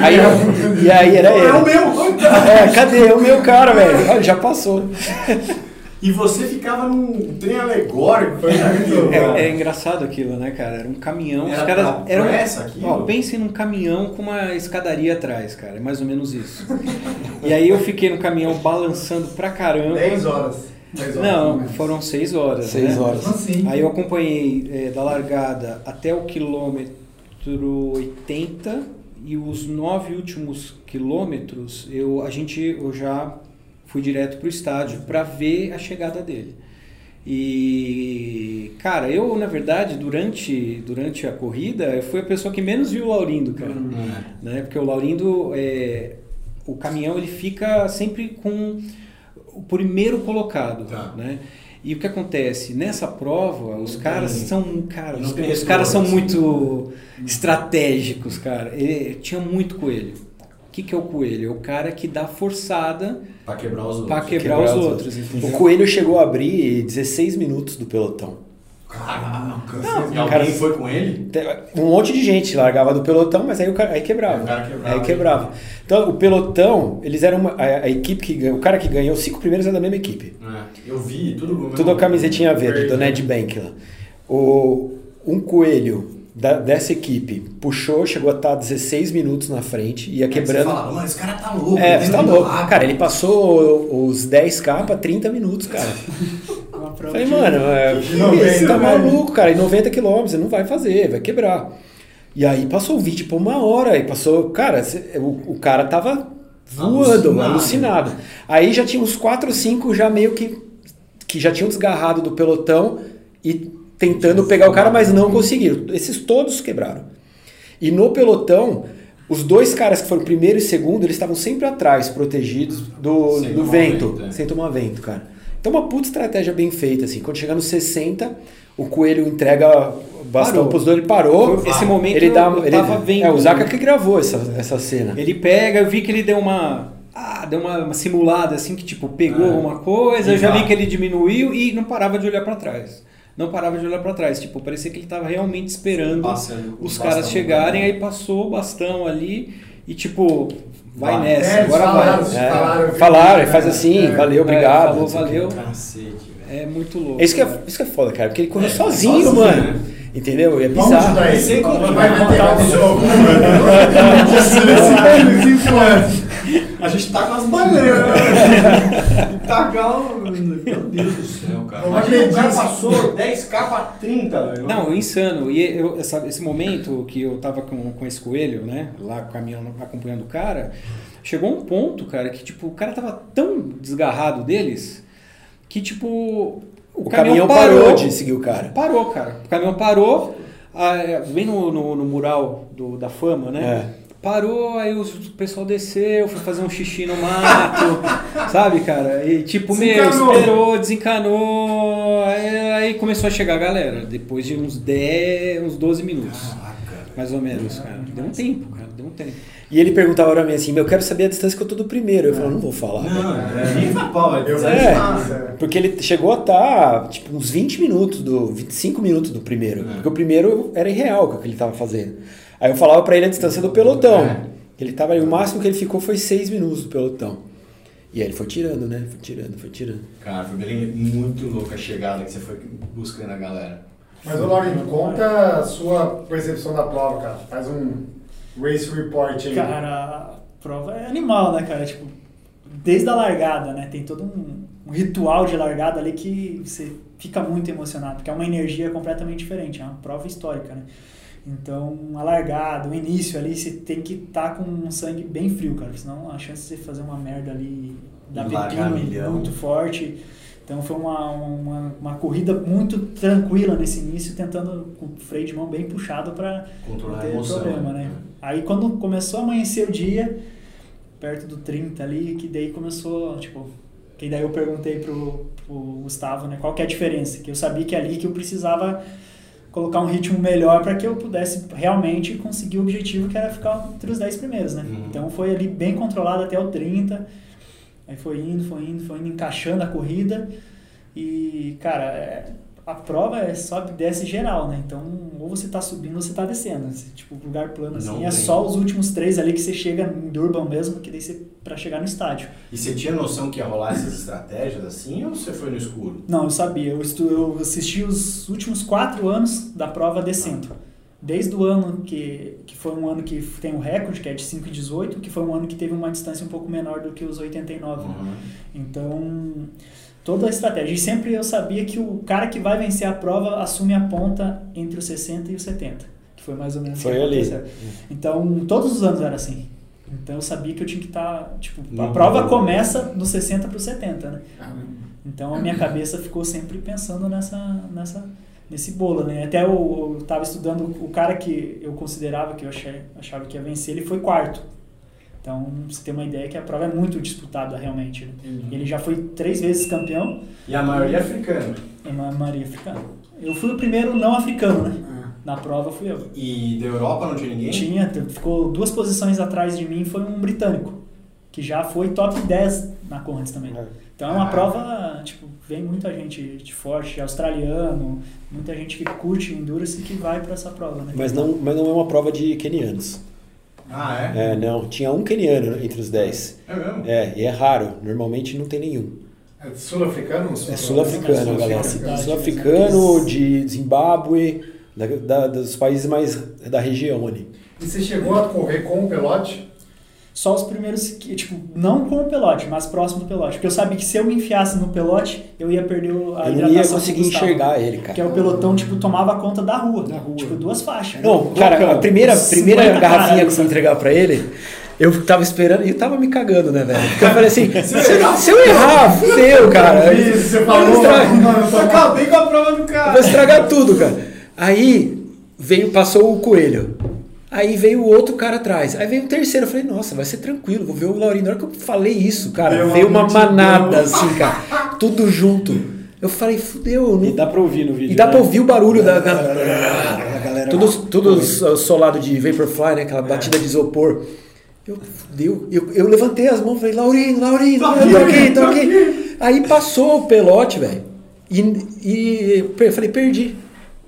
Aí, eu- e aí era ele. É o meu! É, cadê? É o meu cara, velho. Olha, já passou. E você ficava num trem alegórico. É, cara? é engraçado aquilo, né, cara? Era um caminhão. Era os caras pra eram. pressa aquilo? Ó, pensem num caminhão com uma escadaria atrás, cara. É mais ou menos isso. e aí eu fiquei no caminhão balançando pra caramba. 10 horas. 10 horas, Não, foram seis horas. Seis né? horas. Assim. Aí eu acompanhei é, da largada até o quilômetro 80 e os nove últimos quilômetros eu, a gente, eu já fui direto pro estádio para ver a chegada dele. E, cara, eu, na verdade, durante, durante a corrida, eu fui a pessoa que menos viu o Laurindo, cara. É. Né? Porque o Laurindo, é, o caminhão, ele fica sempre com o primeiro colocado, Tá. né? E o que acontece? Nessa prova, os caras são, cara, os, os caras são muito estratégicos, cara. Ele, tinha muito coelho. O que, que é o coelho? É o cara que dá forçada Pra quebrar os outros. para quebrar, Quebrar os os outros. O entendeu? Coelho chegou a abrir 16 minutos do pelotão. Caraca. Não, e alguém cara- foi com ele? Um monte de gente largava do pelotão, mas aí, o cara, aí quebrava. Aí o cara quebrava. Aí quebrava. Então, o pelotão, eles eram uma, a, a equipe que ganhou, o cara que ganhou, os cinco primeiros é da mesma equipe. É. Eu vi, tudo com o Tudo a camisetinha verde, do Ned Bank lá. O, um coelho da- dessa equipe puxou, chegou a estar 16 minutos na frente, ia Você quebrando. fala, mano, esse cara tá louco. É, ele você tá louco. rápido." Cara, ele passou os 10k pra 30 minutos, cara. Uma prova Falei, mano, é, De 90, você tá velho. maluco, cara, em 90 km, você não vai fazer, vai quebrar. E aí passou o vídeo por uma hora, e passou, cara, o, o cara tava voando, Alucinado. alucinado. Aí já tinha uns 4 ou 5 já meio que, que já tinham desgarrado do pelotão e tentando pegar o cara, mas não conseguiram. Esses todos quebraram. E no pelotão, os dois caras que foram primeiro e segundo, eles estavam sempre atrás, protegidos do, Sem do vento, vento, é. sem tomar vento, cara. Então uma puta estratégia bem feita, assim. Quando chegar nos 60, o coelho entrega o bastão pros dois, ele parou. Esse momento ele dá, ele, tava vendo. É, o Zaka que gravou essa, essa cena. Ele pega, eu vi que ele deu uma. ah, deu uma, uma simulada assim que tipo pegou É. alguma coisa, eu já vi que ele diminuiu e não parava de olhar pra trás. Não parava de olhar pra trás, tipo, parecia que ele tava realmente esperando os caras chegarem, aí passou o bastão ali e tipo, vai, Vai. nessa, É, agora falaram, vai. É, Falaram, faz né? assim, É. valeu, É, obrigado. falou, valeu. Cacete. É muito louco. É isso que é, cara. isso que é foda, cara, porque ele correu É, sozinho, sozinho, mano. né? Entendeu? E é Vamos bizarro. ajudar ele. Sem Vai montar o novo. Gente tá com as bandeiras, né? Tacar o... Meu Deus do céu, cara. Eu Imagina, o cara passou 10k pra 30, velho. Não, insano. E eu, essa- esse momento que eu tava com, com esse coelho, né? Lá caminhando, acompanhando o cara, chegou um ponto, cara, que tipo, o cara tava tão desgarrado deles que, tipo, o, O caminhão parou de seguir o cara. Parou, cara. O caminhão parou, ah, é, bem no, no, no mural do, da fama, né? É. Parou, aí o pessoal desceu, foi fazer um xixi no mato, sabe, cara? E tipo, meu, esperou, desencanou, aí, aí começou a chegar a galera, depois de uns 10, uns 12 minutos, mais ou menos, cara. Deu um tempo, cara, deu um tempo. E ele perguntava pra mim assim, meu, eu quero saber a distância que eu tô do primeiro. Eu falava, não vou falar. Não, é, pau, Precisa É. Sério. Porque ele chegou a estar, tipo, uns 20 minutos, do 25 minutos do primeiro. É. Porque o primeiro era irreal o que ele tava fazendo. Aí eu falava pra ele a distância do pelotão. É. Ele tava ali, o máximo que ele ficou foi 6 minutos do pelotão. E aí ele foi tirando, né? Foi tirando, foi tirando. Cara, foi bem muito louca a chegada que você foi buscando a galera. Mas, ô Laurindo, conta a sua percepção da prova, cara. Faz um race report aí. Cara, a prova é animal, né, cara? Tipo, desde a largada, né? Tem todo um, um ritual de largada ali que você fica muito emocionado, porque é uma energia completamente diferente, é uma prova histórica, né? Então, a largada, o início ali, você tem que estar com um sangue bem frio, cara, senão a chance de você fazer uma merda ali largar pepino muito forte. Então foi uma, uma, uma corrida muito tranquila nesse início, tentando com o freio de mão bem puxado para não ter emoção. problema, né? Aí quando começou a amanhecer o dia, perto do 30 ali, que daí começou, tipo, que daí eu perguntei pro, pro Gustavo, né, qual que é a diferença, que eu sabia que ali que eu precisava colocar um ritmo melhor para que eu pudesse realmente conseguir o objetivo que era ficar entre os 10 primeiros, né? Uhum. Então foi ali bem controlado até o 30. Aí foi indo, foi indo, foi indo, encaixando a corrida. E, cara, é- a prova é sobe e desce geral, né? Então, ou você tá subindo ou você tá descendo. Esse, tipo, lugar plano assim. Não é tem. só os últimos três ali que você chega em Durban mesmo, que daí você pra chegar no estádio. E você tinha noção que ia rolar essas estratégias assim ou você foi no escuro? Não, eu sabia. Eu, estu, eu assisti os últimos quatro anos da prova descendo. Desde o ano que, que foi um ano que tem o recorde, que é de 5 e 18, que foi um ano que teve uma distância um pouco menor do que os 89. né? Uhum. Então, toda a estratégia. E sempre eu sabia que o cara que vai vencer a prova assume a ponta entre os 60 e os 70. Que foi mais ou menos o Foi que ali. aconteceu. Então, todos os anos era assim. Então, eu sabia que eu tinha que estar. Tipo, a prova começa dos 60 para os 70, né? Ah, Então, a minha cabeça ficou sempre pensando nessa, nessa, nesse bolo, né? Até eu, eu tava estudando o cara que eu considerava que eu achei, achava que ia vencer, ele foi quarto. Então, você tem uma ideia que a prova é muito disputada realmente. Né? Ele já foi três vezes campeão, E a maioria é africana. é uma Maria africana. Eu fui o primeiro não africano, né? ah. Na prova fui eu. E da Europa não tinha ninguém? Tinha, ficou duas posições atrás de mim, foi um britânico, que já foi top 10 na Conrads também. Então é uma Ah. prova, tipo, vem muita gente de forte, australiano, muita gente que curte endurance e que vai pra essa prova, né? Mas não, mas não é uma prova de kenianos. Ah, é? É, não. Tinha um keniano entre os 10. É mesmo? É, e é raro. Normalmente não tem nenhum. É sul-africano? É sul-africano, galera. Sul-africano, de Zimbábue, da, da- dos países mais da região ali. E você chegou a correr com o pelote? Só os primeiros, que, tipo, não com o pelote, mas próximo do pelote. Porque eu sabia que se eu me enfiasse no pelote, eu ia perder o- a Eu hidratação ia do conseguir Gustavo. enxergar ele, Porque cara. o pelotão, tipo, tomava conta da rua. Da rua. Tipo, duas faixas. Não, cara, a primeira, 50 primeira garrafinha que eu fui entregar pra ele, eu tava esperando e eu tava me cagando, né, velho? Porque eu falei assim, se, se eu errar, fudeu, cara. Eu Isso, você falou. estragar- Não, eu Acabei com a prova do eu cara. vou estragar tudo, cara. Aí veio, passou o coelho. Aí veio o outro cara atrás. Aí veio o terceiro. Eu falei, nossa, vai ser tranquilo, vou ver o Laurindo. Na hora que eu falei isso, cara, uma veio uma manada, assim, cara. Tudo junto. Eu falei, fudeu. E Não... dá pra ouvir no vídeo. E dá né? pra ouvir o barulho da. A da... galera. Tudo, tudo solado de Vaporfly, né? Aquela batida de isopor. Eu, fudeu. Eu, eu levantei as mãos e falei, Laurino, Laurino, tô aqui, tô aqui. Aí passou o pelote, velho. E, e eu falei, perdi.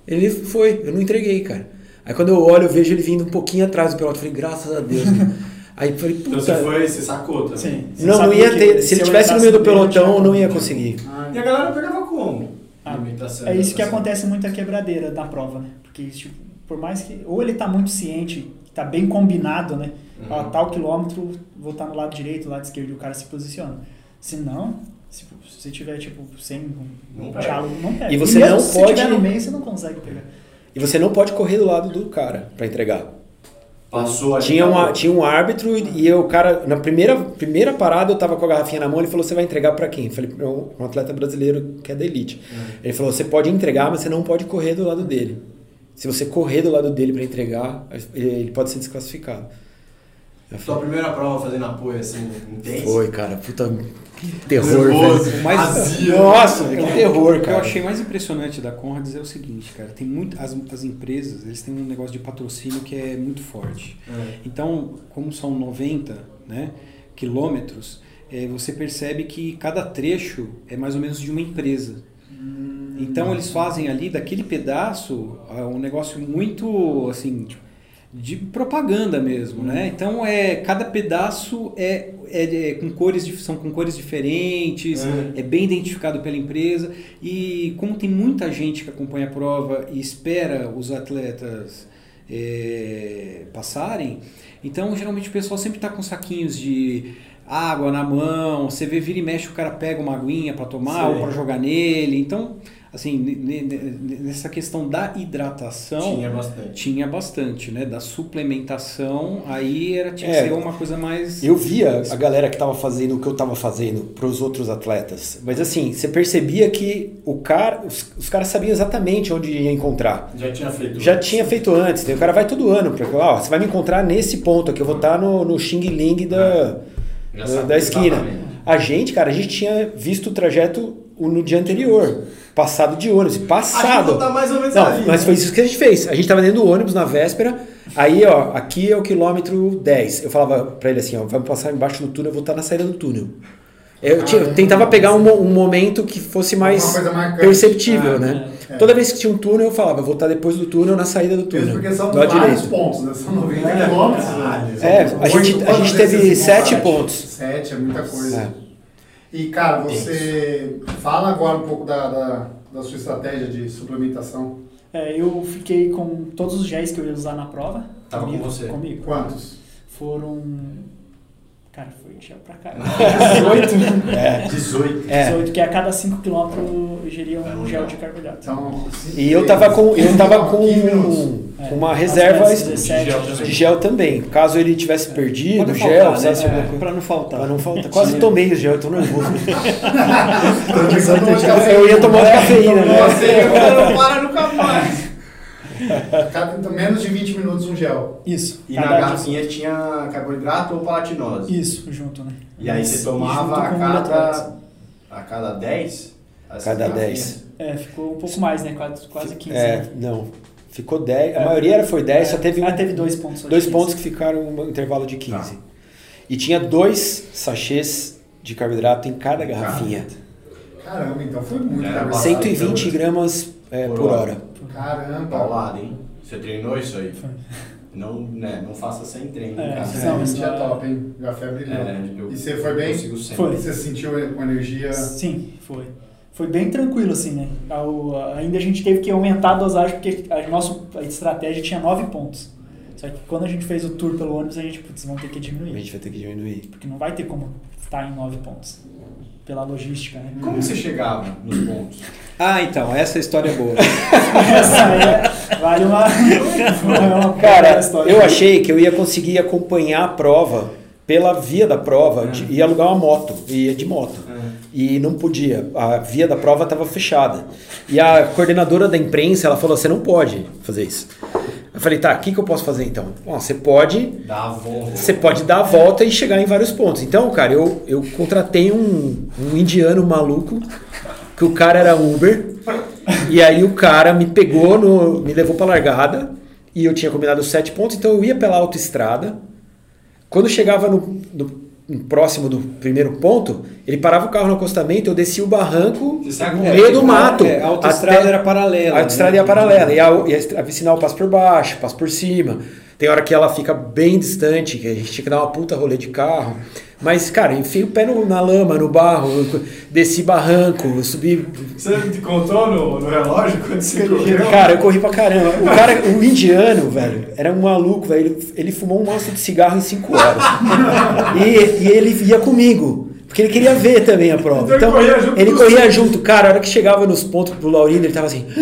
Ele foi, eu não entreguei, cara. Aí quando eu olho, eu vejo ele vindo um pouquinho atrás do pelote. Eu falei, graças a Deus. Aí eu falei, Então puta. você foi, você sacou também. Sim. Você Não, não ia que ter. Se ele tivesse no meio do pelotão, eu não ia conseguir. Ah, E a galera pegava como? Ah, Imitação, É isso que acontece muito a quebradeira da prova, né? Porque, tipo, por mais que. Ou ele tá muito ciente, tá bem combinado, né? Uhum. Ó, tal quilômetro, vou estar no lado direito, lado esquerdo, e o cara se posiciona. Se não, se você tiver, tipo, sem Não um pega. diálogo, não pega. E você mesmo não se pode- tiver no meio, você não consegue pegar. E você não pode correr do lado do cara pra entregar. Passou. Tinha, uma, tinha um árbitro e eu, o cara, na primeira, primeira parada eu tava com a garrafinha na mão, ele falou, você vai entregar pra quem? Eu falei, pra um atleta brasileiro que é da elite. Ele falou, você pode entregar, mas você não pode correr do lado dele. Se você correr do lado dele pra entregar, ele pode ser desclassificado. Eu Tua falei, primeira prova fazendo apoio assim, intenso. Foi, cara, puta que terror, Nervoso, velho. Mas- azia. Nossa, que terror, O que eu cara. achei mais impressionante da Conrads é o seguinte, cara, tem muito as, as empresas, eles têm um negócio de patrocínio que é muito forte. É. Então, como são 90 né, quilômetros, eh, você percebe que cada trecho é mais ou menos de uma empresa. Então eles fazem ali daquele pedaço ah, um negócio muito assim tipo, de propaganda mesmo, né? Então é cada pedaço é, é, é com cores são com cores diferentes, É. é bem identificado pela empresa e como tem muita gente que acompanha a prova e espera os atletas é, passarem, então geralmente o pessoal sempre está com saquinhos de água na mão, você vê vira e mexe o cara pega uma aguinha para tomar Sim. ou para jogar nele, então assim ne- ne- ne- nessa questão da hidratação Tinha bastante. tinha bastante, né? Da suplementação, aí era tinha É. que ser uma coisa mais. Eu via a galera que tava fazendo o que eu tava fazendo pros outros atletas. Mas assim, você percebia que o cara, os, os caras sabiam exatamente onde ia encontrar. Já tinha feito. Já tinha feito antes, né? o cara vai todo ano, porque ó, você vai me encontrar nesse ponto aqui, eu vou estar no, no Xing Ling da, Já da, da esquina. exatamente. A gente, cara, a gente tinha visto o trajeto no dia anterior, passado de ônibus, Acho que passado. tá mais ou menos Não, ali. mas né? foi isso que a gente fez. A gente tava dentro do ônibus na véspera, aí ó, aqui é o quilômetro 10. Eu falava pra ele assim, ó, vamos passar embaixo do túnel, eu vou estar na saída do túnel. Eu tinha- eu tentava pegar um, um momento que fosse mais perceptível, Ah, né? é. Toda vez que tinha um túnel, eu falava, eu vou estar depois do túnel, na saída do túnel. porque são lado vários direito. pontos, né? São 90 quilômetros. né? É, São a gente- a gente teve sete? pontos. Sete, é muita coisa. É. E, cara, você fala agora um pouco da, da, da sua estratégia de suplementação. É, eu fiquei com todos os géis que eu ia usar na prova. Tava com comigo, você. Comigo. Quantos? Foram. Cara, foi gel pra cá. 18? É. 18. É. 18, que a cada 5km eu geria um gel de carboidrato. Então, E eu tava com, eu tava com 15 minutos. É, uma reserva vezes de 17, gel 18. de gel também. Caso ele tivesse perdido, Pode gel, faltar, precisasse né? alguma É, coisa. pra não faltar. Pra não faltar. Quase tomei o gel, eu tô nervoso. Eu Eu ia tomar de cafeína, né? Você não para nunca mais. Cada, então, menos de 20 minutos um gel. Isso. E na dia- garrafinha tinha carboidrato ou palatinose. Isso, junto, né? E aí você tomava a cada, a cada 10? essa Cada garrafinha? 10. É, ficou um pouco mais, né? Quase, quase 15. É, né? não. Ficou 10. A maioria era- foi 10, só teve, um- Ah, teve dois pontos. dois 15. pontos que ficaram um intervalo de 15. Tá. E tinha dois sachês de carboidrato em cada garrafinha. Caramba, então foi muito. Cara. bastante. 120 gramas é, Por por hora. hora. Caramba. Paulada, hein? Você treinou isso aí? Foi. Não, né, não faça sem treino, É, cara. Não, é não- top, hein? Já foi brilhou. É, eu E você foi bem? Foi. Você sentiu com energia? Sim, foi. Foi bem tranquilo, assim, né? Ao- ainda a gente teve que aumentar a dosagem, porque a nossa estratégia tinha 9 pontos. Só que quando a gente fez o tour pelo ônibus, a gente, putz, vamos ter que A diminuir. gente vai ter que diminuir. Porque não vai ter como estar em 9 pontos. Pela logística, né? Como você chegava nos pontos? Ah, então, essa história é boa. Essa aí é- vale uma, uma Cara, eu achei que eu ia conseguir acompanhar a prova pela via da prova de, e alugar uma moto, ia de moto. E não podia, a via da prova estava fechada. E a coordenadora da imprensa, ela falou, você não pode fazer isso. Eu falei, tá, o que, que eu posso fazer então? Bom, você pode Dá a volta. você pode dar a volta e chegar em vários pontos. Então, cara, eu, eu contratei um, um indiano maluco, que o cara era Uber, e aí o cara me pegou, no, me levou pra largada, e eu tinha combinado sete pontos, então eu ia pela autoestrada, quando chegava no- no próximo do primeiro ponto, ele parava o carro no acostamento, eu descia o barranco no é meio do mato. É, a autoestrada até- era paralela. a autoestrada né? ia paralela. E a, e a sinal passa por baixo, passa por cima. Tem hora que ela fica bem distante, que a gente tinha que dar uma puta rolê de carro. Mas, cara, enfia o pé no- na lama, no barro, desci barranco, subi. Você te contou no, no relógio quando você correu? Cara, eu corri pra caramba. O cara, o indiano, velho, era um maluco, velho. Ele, ele fumou um maço de cigarro em 5 horas. E, e ele ia comigo. Porque ele queria ver também a prova. Então ele corria junto ele corria junto. Cara, a hora que chegava nos pontos pro Laurindo, ele tava assim.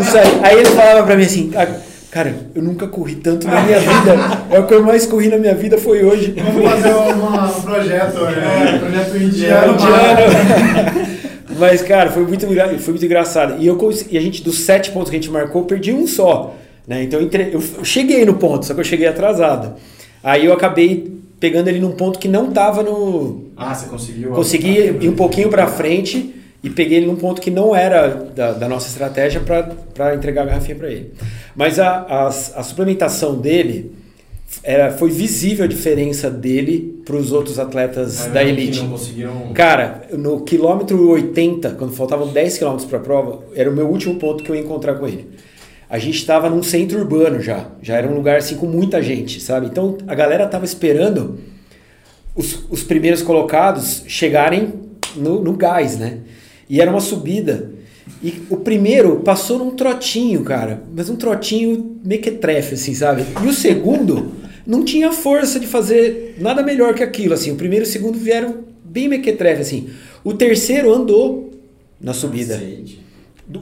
Isso aí. Aí ele falava pra mim assim, "Ah, cara, eu nunca corri tanto na minha vida. É o que eu mais corri na minha vida foi hoje. Vamos fazer uma- um projeto, É, é, projeto indiano. indiano. Mas, cara, foi muito, foi muito engraçado. E, eu, e a gente, dos sete pontos que a gente marcou, eu perdi um só. Né? Então eu, entre- eu cheguei no ponto, só que eu cheguei atrasado. Aí eu acabei pegando ele num ponto que não tava no. Ah, você conseguiu? Consegui ir um pouquinho pra frente e peguei ele num ponto que não era da, da nossa estratégia para entregar a garrafinha para ele. Mas a, a, a suplementação dele era, foi visível a diferença dele para os outros atletas Ah, da elite. Não conseguiram. Cara, no quilômetro 80, quando faltavam 10 quilômetros para a prova, era o meu último ponto que eu ia encontrar com ele. A gente estava num centro urbano já, já era um lugar assim com muita gente, sabe? Então a galera tava esperando os, os primeiros colocados chegarem no, no gás, né? E era uma subida. E o primeiro passou num trotinho, cara, mas um trotinho mequetrefe, assim, sabe? E o segundo não tinha força de fazer nada melhor que aquilo, assim. O primeiro e o segundo vieram bem mequetrefe, assim. O terceiro andou na subida.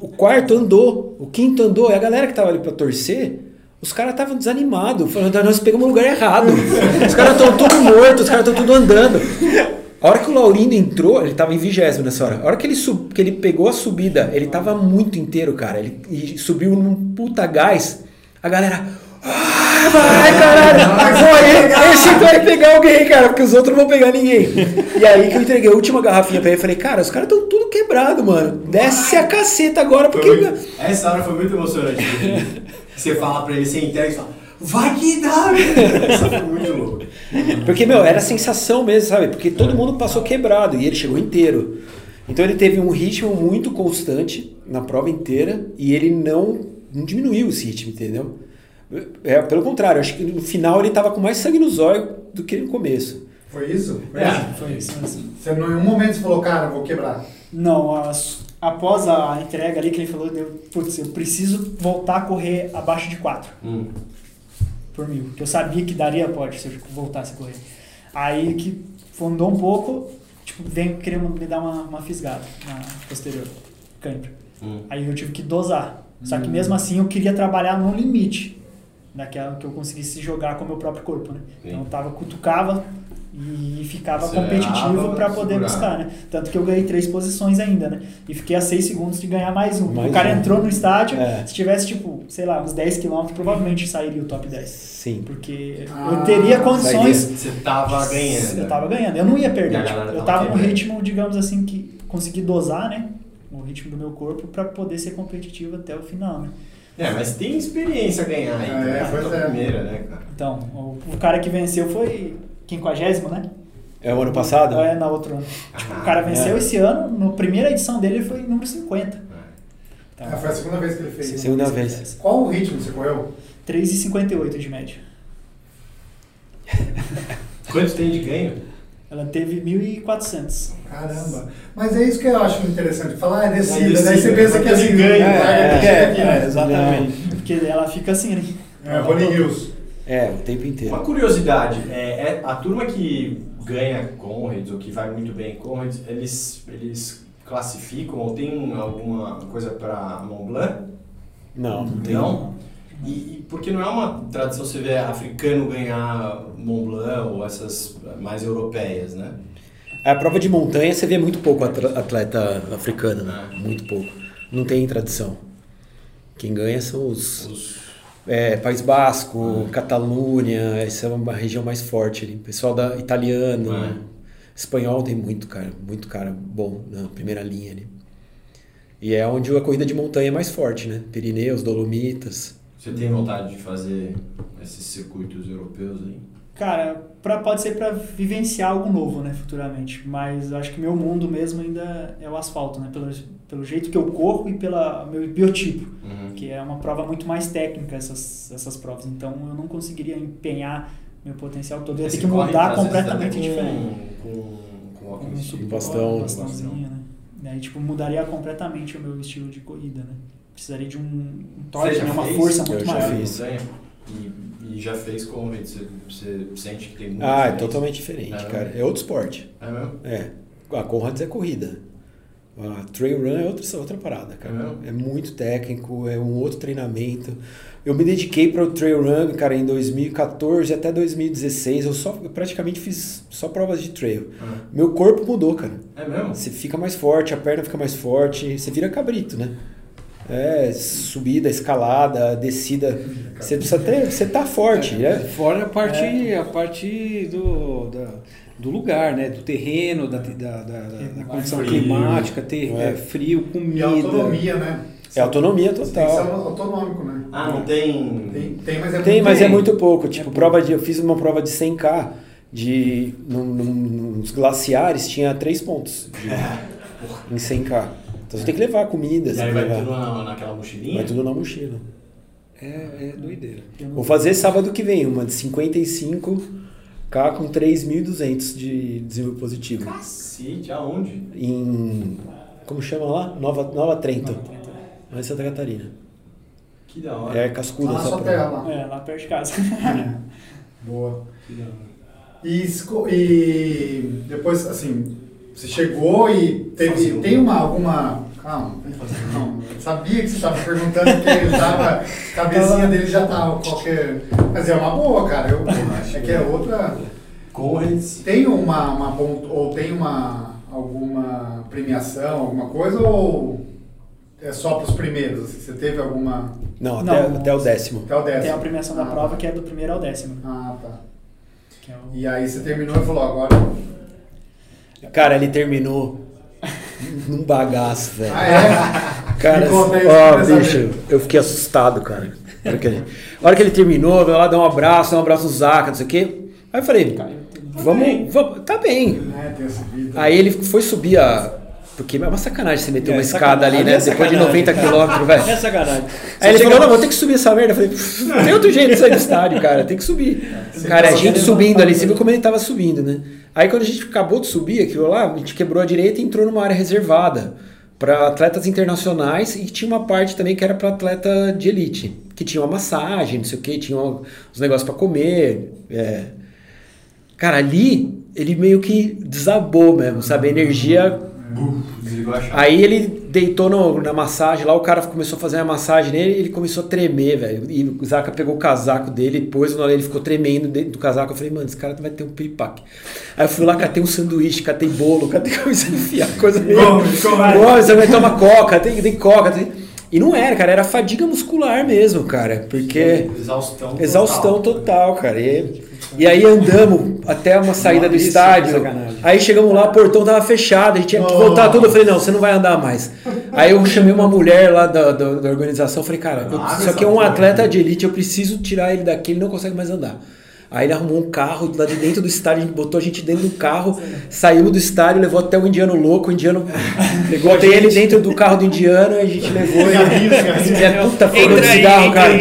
O quarto andou, o quinto andou, e a galera que tava ali pra torcer, os caras estavam desanimados, falando, "Ah, nós pegamos o lugar errado. Os caras estão todos mortos, os caras estão tudo andando. A hora que o Laurindo entrou, ele tava em vigésimo nessa hora. A hora que ele, sub, que ele pegou a subida, ele tava muito inteiro, cara. Ele e subiu num puta gás. A galera. Ah, vai, caralho! Foi, esse vai pegar alguém, cara, porque os outros não vão pegar ninguém. E aí que eu entreguei a última garrafinha pra ele, falei, cara, os caras estão tudo quebrado, mano. Desce a caceta agora, porque. muito- Essa hora foi muito emocionante. você fala pra ele, você entrega e fala, vai que dá, velho. Essa foi muito louco. Porque, meu, era a sensação mesmo, sabe? Porque todo mundo passou quebrado e ele chegou inteiro. Então ele teve um ritmo muito constante na prova inteira e ele não, não diminuiu esse ritmo, entendeu? É, pelo contrário, acho que no final ele tava com mais sangue nos olhos do que no começo. Foi isso? Foi É. isso? Foi isso. Você, em nenhum momento você falou, cara, vou quebrar. Não, as- após a entrega ali que ele falou, deu, putz, eu preciso voltar a correr abaixo de 4 Hum. Por mil. Que eu sabia que daria pode se eu voltasse a correr. Aí que fundou um pouco, tipo, vem querendo me dar uma, uma fisgada na posterior, cãibra. Hum. Aí eu tive que dosar. Só que mesmo assim eu queria trabalhar no limite daquela que eu conseguisse jogar com o meu próprio corpo, né? Sim. Então eu tava, cutucava e ficava Acelerava, competitivo para poder segurava. buscar, né? Tanto que eu ganhei três posições ainda, né? E fiquei a seis segundos de ganhar mais um. Mais o cara um. entrou no estádio, É. se tivesse, tipo, sei lá, uns 10 quilômetros, provavelmente sairia o top 10. Sim. Porque Ah, eu teria condições. Você tava ganhando. Eu tava ganhando, eu não ia a perder. tipo, eu tava num ritmo, digamos assim, que consegui dosar, né? O ritmo do meu corpo para poder ser competitivo até o final, né? É, mas tem experiência a ganhar aí. É, né? pois Tua é. primeira, né, cara? Então, o, o cara que venceu foi quinquagésimo, né? É o ano passado? É, na outro ano. Tipo, Ah, o cara venceu é. esse ano, na primeira edição dele ele foi número 50. Então, Ah, foi a segunda vez que ele fez. segunda vez. Qual o ritmo que você correu? 3,58 de média. Quanto tem de ganho? Ela teve 1.400. Caramba. Mas é isso que eu acho interessante. Falar é descida, É descida, daí você pensa que é assim, ganho, vai, é, é, aqui, é, né? exatamente. Porque ela fica assim, né? É, Rolling Hills. É, o tempo inteiro. Uma curiosidade, é, é a turma que ganha Conrads ou que vai muito bem em Conrads, eles, eles classificam ou tem alguma coisa para Mont Blanc? Não, não tem. Não? E, e porque não é uma tradição você ver africano ganhar Mont Blanc ou essas mais europeias, né? A prova de montanha você vê muito pouco atleta africano, né? Ah. Muito pouco. Não tem tradição. Quem ganha são os Os, é, País Basco, Catalunha, essa é uma região mais forte ali. Pessoal da italiano, Ah. espanhol tem muito cara, muito cara bom na primeira linha ali. E é onde a corrida de montanha é mais forte, né? Pirineus, Dolomitas. você tem vontade de fazer esses circuitos europeus aí? Cara, pra, pode ser para vivenciar algo novo, né, futuramente. Mas eu acho que meu mundo mesmo ainda é o asfalto, né? Pelo, pelo jeito que eu corro e pelo meu biotipo. Uhum. Que é uma prova muito mais técnica, essas, essas provas. Então eu não conseguiria empenhar meu potencial todo. Eu ia ter Esse que mudar completamente também diferente. Com, com, com óculos Um de- suporte, bastão. um bastãozinho, né? Daí, tipo, mudaria completamente o meu estilo de corrida, né? Precisaria de um, um torque, já né? uma força Eu muito já maior. fiz. E, e já fez como? Você, você sente que tem muito Ah, é totalmente diferente, É, cara. É outro esporte. É mesmo? É. A Conrads é corrida. A trail run é outra, outra parada, cara. É? É muito técnico, é um outro treinamento. Eu me dediquei para o trail run, cara, em 2014 até 2016. Eu só eu praticamente fiz só provas de trail. Meu corpo mudou, cara. É mesmo? Você fica mais forte, a perna fica mais forte, você vira cabrito, né? É, subida, escalada, descida. Você precisa ter, você tá forte, né? Fora a parte, a parte do, da- do lugar, né? Do terreno, da, da, da- da condição frio. climática, ter É. é, frio, E comida. autonomia, né? É autonomia Você tem que ser total. autonômico, né? Ah, não tem... Tem, tem, mas é Tem, muito mas é Tem. muito pouco. Tipo, pouco. prova de, eu fiz uma prova de 100k de num- num- nos glaciares tinha 3 pontos de- em 100k. Então você tem que levar comida, E aí vai levar- tudo na, naquela mochilinha? vai tudo na mochila. É, é doideira. Vou fazer sábado que vem uma de 55k com 3.200 de desenvolvimento positivo. Cacete, aonde? Em como chama lá? Nova Nova Trento, lá em Santa Catarina. Que da hora. É cascuda essa sua prova. terra lá. É, lá perto de casa. Boa. Que da hora. E, e depois, assim, você chegou e teve, tem uma, alguma... Calma, não, eu sabia que você estava perguntando porque ele tava, a cabecinha dele já tava qualquer... Mas é uma boa, cara, eu, é que é outra... Correntes. Tem uma, uma ou tem uma, alguma premiação, alguma coisa, ou é só para os primeiros? assim, Você teve alguma... Não, até, Não. até o décimo. Até o décimo? Tem a premiação da Ah, prova tá. que é do primeiro ao décimo. Ah, tá. Que é o... E aí você terminou e falou, agora... Cara, ele terminou num bagaço, velho. Ah, é? Cara, ó, queria bicho, eu fiquei assustado, cara. Porque, a hora que ele terminou, veio lá dar um abraço, dar um abraço no Zaca, não sei o quê. Aí eu falei, vamos, vamos, tá bem. É. Aí ele foi subir a. Porque é uma sacanagem você meter É, uma escada ali, né? é Depois de sacanagem. 90 quilômetros, velho. É sacanagem. Aí ele falou, não, vou ter que subir essa merda. Eu falei, não tem outro jeito de sair do estádio, cara, tem que subir. Cara, a gente subindo ali, você viu como ele tava subindo, né? Aí quando a gente acabou de subir aquilo lá, a gente quebrou a direita e entrou numa área reservada para atletas internacionais e tinha uma parte também que era para atleta de elite, que tinha uma massagem, não sei o que, tinha uns negócios para comer. é. Cara, ali ele meio que desabou mesmo, sabe? A energia Desligou a chave. Aí ele deitou no- na massagem lá, o cara começou a fazer a massagem nele ele começou a tremer, velho. E o Zaca pegou o casaco dele, pôs no ele ficou tremendo dentro do casaco. Eu falei, mano, esse cara vai ter um piripaque. Aí eu fui lá, catei um sanduíche, catei bolo, catei comecei a enfiar coisa meio. Você vai tomar coca, tem, tem coca. Tem... E não era, cara, era fadiga muscular mesmo, cara. Porque. Exaustão. Exaustão total, cara. E, e aí andamos até uma saída do Isso, estádio. Aí chegamos lá, o portão tava fechado, a gente tinha que voltar tudo. Eu falei, não, você não vai andar mais. Aí eu chamei uma mulher lá da, da, da organização, falei, cara, eu- isso aqui é um atleta de elite, eu preciso tirar ele daqui, ele não consegue mais andar. Aí ele arrumou um carro lá de dentro do estádio, a gente botou a gente dentro do carro, saímos do estádio, levou até o indiano louco, o indiano pegou botei ele dentro do carro do indiano, e a gente levou ele. É puta foda de cigarro, cara.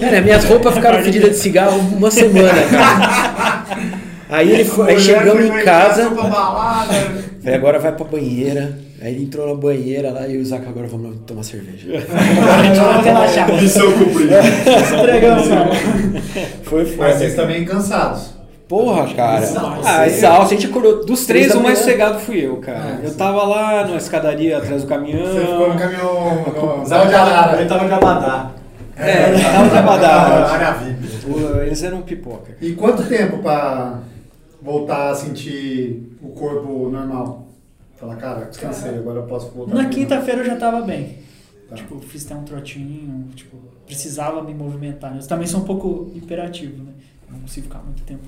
Cara, minhas roupas ficaram fedidas de cigarro uma semana, cara. Aí ele foi, aí chegamos em casa, falei, agora vai pra banheira. Aí ele entrou na banheira lá e o Zaca agora vamos tomar cerveja. Vamos relaxar. Missão cumprida. Entregamos, cara. Foi Mas foda. vocês também cansados. Porra, cara. Exausto. Ah, exausto. A gente acordou Dos três, o mais sossegado fui eu, cara. É, eu tava lá na escadaria atrás do caminhão. Você ficou no caminhão no Zé de Arara. Ele tava de Abadá. É, tava de abadá. Área VIP. O- Eles eram pipoca. E quanto tempo pra voltar a sentir o corpo normal? Falar, cara, descansei, agora eu posso voltar. Na quinta-feira eu já tava bem. Tá. Tipo, fiz até um trotinho, tipo, precisava me movimentar. né? Eu também sou um pouco hiperativo, né? Não consigo ficar muito tempo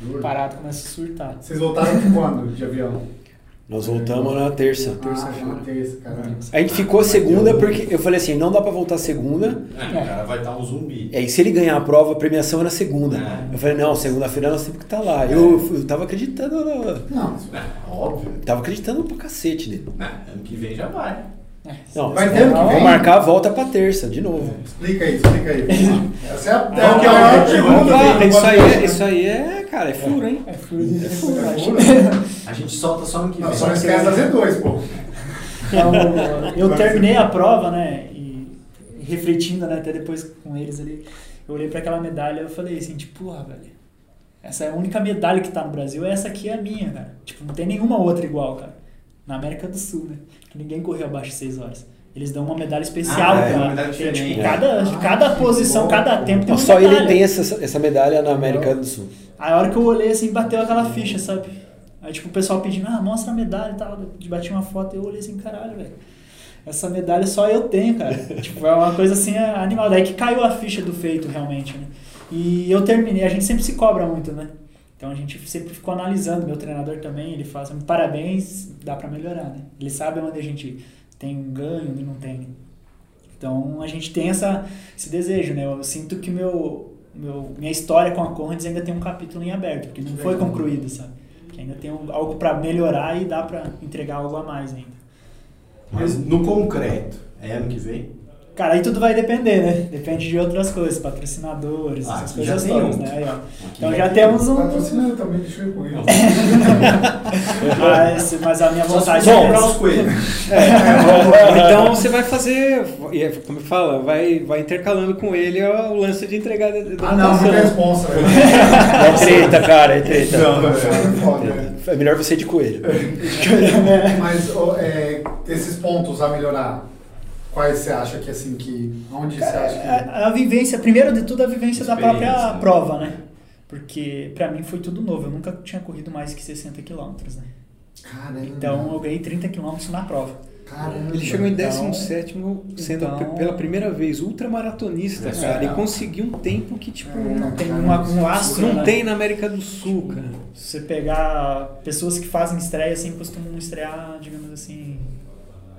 Juro. parado, começa a surtar. Vocês voltaram quando de avião? Nós voltamos na terça. Ah, na terça, caramba. A gente ficou segunda porque eu falei assim, não dá pra voltar segunda. É, o cara vai estar um zumbi. E aí, se ele ganhar a prova, a premiação era segunda. É. Eu falei, não, segunda-feira nós temos que estar lá. Eu, eu tava acreditando, no- Não, É, óbvio. tava acreditando pra cacete nele. É, ano que vem já vai. Não, Vai ter ano que vou vem? marcar a volta pra terça, de novo. explica aí, explica aí. Essa é a, é é o maior pergunta do isso, aí é, né? isso aí é, cara, é furo, hein? É furo de É furo, acho. furo. A gente solta só ano que Não, vem. só não esquece da Z2, pô. Então, eu terminei a prova, né? E, refletindo, né? Até depois com eles ali, eu olhei pra aquela medalha e eu falei assim, tipo, porra, velho. Essa é a única medalha que tá no Brasil, essa aqui é a minha, cara. Tipo, não tem nenhuma outra igual, cara. Na América do Sul, né? Que ninguém correu abaixo de 6 horas. Eles dão uma medalha especial Ah, é, pra uma medalha tipo, cada, cada posição, cada tempo tem uma Só medalha. ele tem essa, essa medalha na América do Sul. Aí a hora que eu olhei assim, bateu aquela ficha, sabe? Aí tipo, o pessoal pedindo, ah, mostra a medalha e tal. Eu bati uma foto e eu olhei assim, caralho, velho. Essa medalha só eu tenho, cara. tipo, é uma coisa assim animal. Daí que caiu a ficha do feito, realmente, né? E eu terminei, a gente sempre se cobra muito, né? Então a gente sempre ficou analisando, meu treinador também, ele fala assim, parabéns, dá pra melhorar, né? Ele sabe onde a gente tem um ganho e não tem. Então a gente tem essa, esse desejo, né? Eu sinto que meu, meu, minha história com a Conrads ainda tem um capítulo em aberto, porque não foi concluído, sabe? Que ainda tem um- algo pra melhorar e dá pra entregar algo a mais ainda. Mas no concreto, é ano que vem? Cara, aí tudo vai depender, né? Depende de outras coisas, patrocinadores, Ah, essas coisas todas, um. né? Aí, ó. Aqui Então já já tem. temos um. Patrocinando também, deixa eu ir com ele. Mas, mas a minha Só se vontade você é comprar os coelhos. Ou então você vai fazer, é, como fala, vai, vai intercalando com ele o lance de entregar da Ah, não, muita dotação. responsa, velho. É treta, cara, é treta. Não, velho, é foda, velho. É melhor você ir de coelho. Mas ó, é, esses pontos a melhorar, quais você acha que assim que. Onde você acha que. A, a vivência, primeiro de tudo, a vivência da própria né? prova, né? Porque pra mim foi tudo novo. Eu nunca tinha corrido mais que 60 quilômetros, né? Caramba. Então eu ganhei 30 quilômetros na prova. Caramba. Ele chegou em Então- 17 sendo então- pe- pela primeira vez ultramaratonista, É, cara, e legal. conseguiu um tempo que, tipo, Não tem uma, um astro, não né? tem na América do Sul, cara. Se você pegar pessoas que fazem estreia assim, costumam estrear, digamos assim,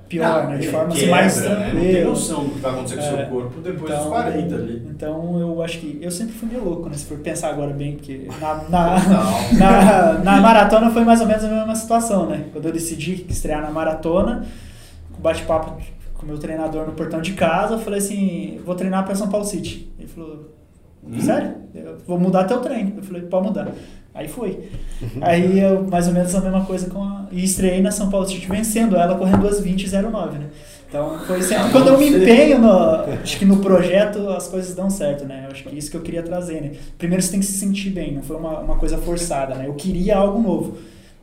pior, né? De forma assim, Quebra, mais né? Não tem tranquila. noção do que vai acontecer com o É. seu corpo depois dos 40 ali. Então eu acho que. Eu sempre fui meio louco, né? Se for pensar agora bem, porque na, na, Não. na, na maratona foi mais ou menos a mesma situação, né? Quando eu decidi estrear na maratona, com bate-papo com meu treinador no portão de casa, eu falei assim: vou treinar para São Paulo City. Ele falou: sério? Eu vou mudar teu treino. Eu falei: pode mudar. Aí foi. Aí eu, mais ou menos a mesma coisa com a. E estreiei na São Paulo City vencendo ela correndo 2,20,09, né? Então foi sempre quando eu me empenho no, acho que no projeto as coisas dão certo, né? Eu acho que é isso que eu queria trazer, né? Primeiro você tem que se sentir bem, não foi uma, uma coisa forçada, né? Eu queria algo novo.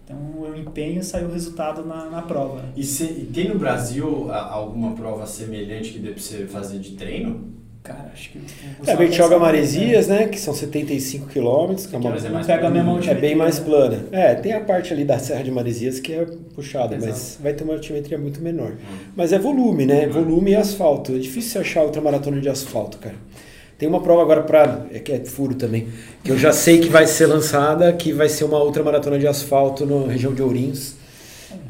Então eu empenho e saiu o resultado na, na prova. E, se- e tem no Brasil alguma prova semelhante que dê pra você fazer de treino? Cara, acho que. É, a gente joga Maresias, né? Que são 75 quilômetros, que é uma é mais Pega a mesma plano, É bem mais né? plana. É, tem a parte ali da Serra de Maresias que é puxada, mas vai ter uma altimetria muito menor. Mas é volume, né? Volume e asfalto. É difícil você achar outra maratona de asfalto, cara. Tem uma prova agora pra. É que é furo também. Que eu já sei que vai ser lançada, que vai ser uma outra maratona de asfalto na região de Ourinhos.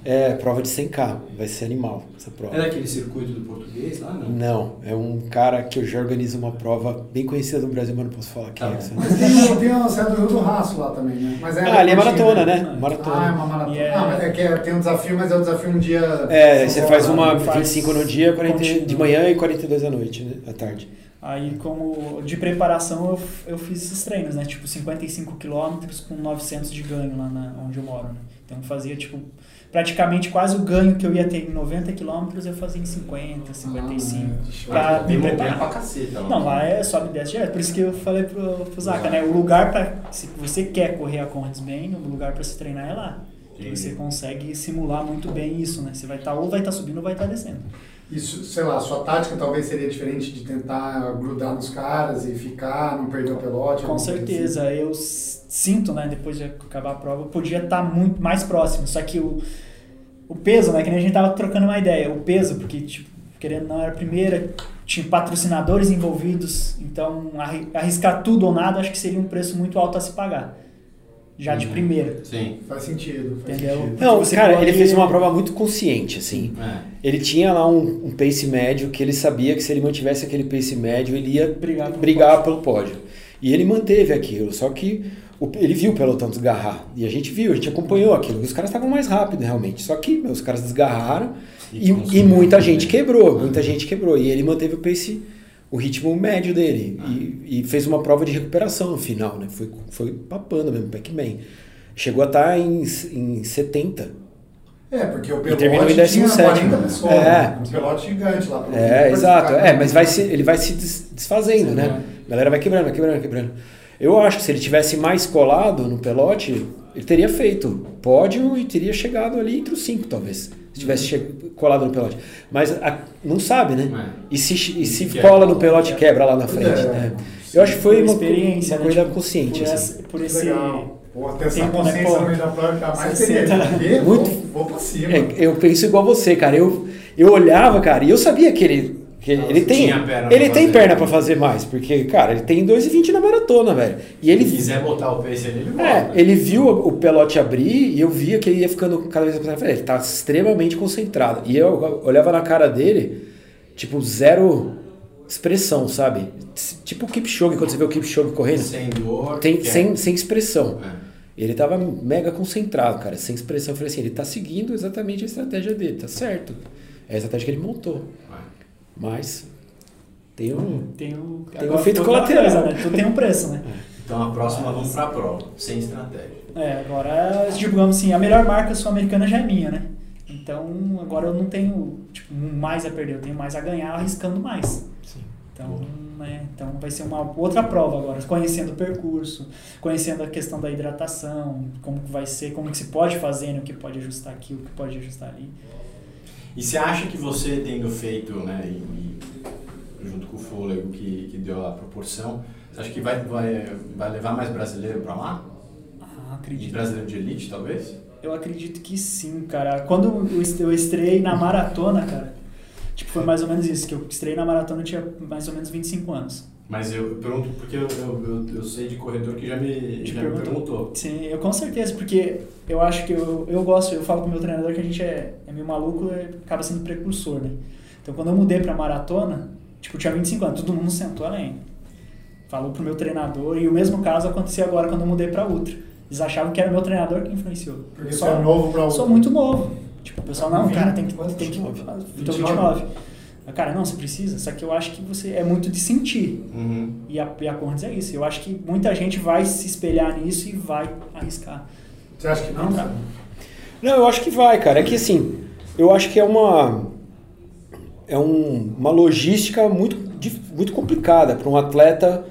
É, prova de 100k. Vai ser animal essa prova. É daquele circuito do português lá, não? Não, é um cara que já organiza uma prova bem conhecida no Brasil, mas não posso falar quem Tá é. bom. que Mas tem, tem a Serra do Rio do Raço lá também, né? Mas Ah, ali é maratona, né? Maratona. Ah, é uma maratona. E é- Ah, mas é que é- tem um desafio, mas é um desafio um dia. É, você faz uma Faz 25 no dia, 40 contínuo. de manhã e 42 à noite, né? À tarde. Aí, como de preparação, eu, eu fiz esses treinos, né? Tipo, 55 quilômetros com 900 de ganho lá na, onde eu moro, né? Então, eu fazia, tipo, praticamente quase o ganho que eu ia ter em 90 quilômetros, eu fazia em 50, 55. Ah, pra tem me preparar. pra caceta lá. Não, lá é sobe e desce direto. Por isso que eu falei pro, pro Zaca, né? O lugar pra. Se você quer correr a Conrads bem, o lugar pra se treinar é lá. Que Entendi. você consegue simular muito bem isso, né? Você vai estar ou vai estar subindo ou vai estar descendo. Isso, sei lá, sua tática talvez seria diferente de tentar grudar nos caras e ficar, não perder o pelote. Com coisa assim. certeza, eu sinto, né, depois de acabar a prova, eu podia estar muito mais próximo, só que o, o peso, né, que nem a gente tava trocando uma ideia, o peso, porque, tipo, querendo ou não, era a primeira, tinha patrocinadores envolvidos, então arri- arriscar tudo ou nada, acho que seria um preço muito alto a se pagar. já de Uhum. primeira. Sim. Faz sentido. Faz Entendeu? sentido. Não, Você cara, pode- ele fez uma prova muito consciente, assim. É. Ele tinha lá um, um pace médio que ele sabia que se ele mantivesse aquele pace médio, ele ia Brigar pelo brigar pelo pódio. E ele manteve aquilo, só que ele viu o pelotão desgarrar. E a gente viu, a gente acompanhou aquilo. Os caras estavam mais rápidos, realmente. Só que meu, os caras desgarraram E e, e muita também. gente quebrou. Muita gente quebrou. E ele manteve o pace, o ritmo médio dele. E, e fez uma prova de recuperação no final, né? Foi, foi papando mesmo, Pac-Man. Chegou a estar em, em 70. É, porque o E terminou pelote em 17º. tinha 40 pessoas. É. Um pelote gigante lá. pelo É, exato. pra É, mas vai se, ele vai se des- desfazendo, né? A galera vai quebrando, vai quebrando, vai quebrando. Eu acho que se ele tivesse mais colado no pelote, ele teria feito pódio e teria chegado ali entre os cinco, talvez. Se tivesse che- colado no pelote. Mas a- não sabe, né? É. E se, e se Quebra. cola no pelote, quebra lá na frente. É. né? Eu acho que foi uma, experiência, uma né? corrida Tipo, consciente. Por, assim. por esse. legal. Pô, ter essa né? consciência Pô, no meio da prova, jamais 60. teria. Porque Muito- Vou, vou pra cima. É, eu penso igual você, cara. Eu, eu olhava, cara, e eu sabia que ele. Que ele, ele tem, perna ele pra tem fazer. perna pra fazer mais, porque, cara, ele tem 2,20 na maratona, velho. E ele, Se quiser botar o pace ali, ele bota. é, ele viu o pelote abrir e eu via que ele ia ficando cada vez mais. Ele tá extremamente concentrado. E eu olhava na cara dele, tipo, zero expressão, sabe? Tipo o Kipchoge, quando você vê o Kipchoge correndo, Sem dor. tem, sem, sem expressão. É. Ele tava mega concentrado, cara, sem expressão. Eu falei assim, ele tá seguindo exatamente a estratégia dele, tá certo. É a estratégia que ele montou. Mas tem um. Tem o. Tem um efeito colateral. né? Tudo tem um preço, né? Então a próxima vamos pra prova, sem estratégia. É, agora, digamos assim, a melhor marca sul-americana já é minha, né? Então, agora eu não tenho tipo, mais a perder, eu tenho mais a ganhar arriscando mais. Sim. Então, né, então vai ser uma outra prova agora, conhecendo o percurso, conhecendo a questão da hidratação, como que vai ser, como que se pode fazer, né, o que pode ajustar aqui, o que pode ajustar ali. E você acha que você tendo feito, né, e, e junto com o fôlego que, que deu a proporção, você acha que vai, vai, vai levar mais brasileiro pra lá? Ah, E acredito. brasileiro de elite, talvez? Eu acredito que sim, cara. Quando eu estrei na maratona, cara, tipo, foi mais ou menos isso, que eu estrei na maratona eu tinha mais ou menos 25 anos. Mas eu, eu pergunto porque eu, eu, eu, eu sei de corredor que já me, Te já me perguntou? perguntou. Sim, eu com certeza, porque eu acho que eu, eu gosto, eu falo com o meu treinador que a gente é, é meio maluco e acaba sendo precursor, né? Então quando eu mudei pra maratona, tipo, eu tinha 25 anos, todo mundo sentou além. Falou pro meu treinador, e o mesmo caso aconteceu agora quando eu mudei pra Ultra. Eles achavam que era o meu treinador que influenciou. Porque Eu você é novo pra Sou muito novo. Tipo, o pessoal, não, cara, tem que. Tem que 29? tô 29. Cara, não, você precisa. Só que eu acho que você é muito de sentir. Uhum. E a, e a é isso. Eu acho que muita gente vai se espelhar nisso e vai arriscar. Você acha que não? Entrar. Não, eu acho que vai, cara. É que assim, eu acho que é uma. É um- uma logística muito, muito complicada para um atleta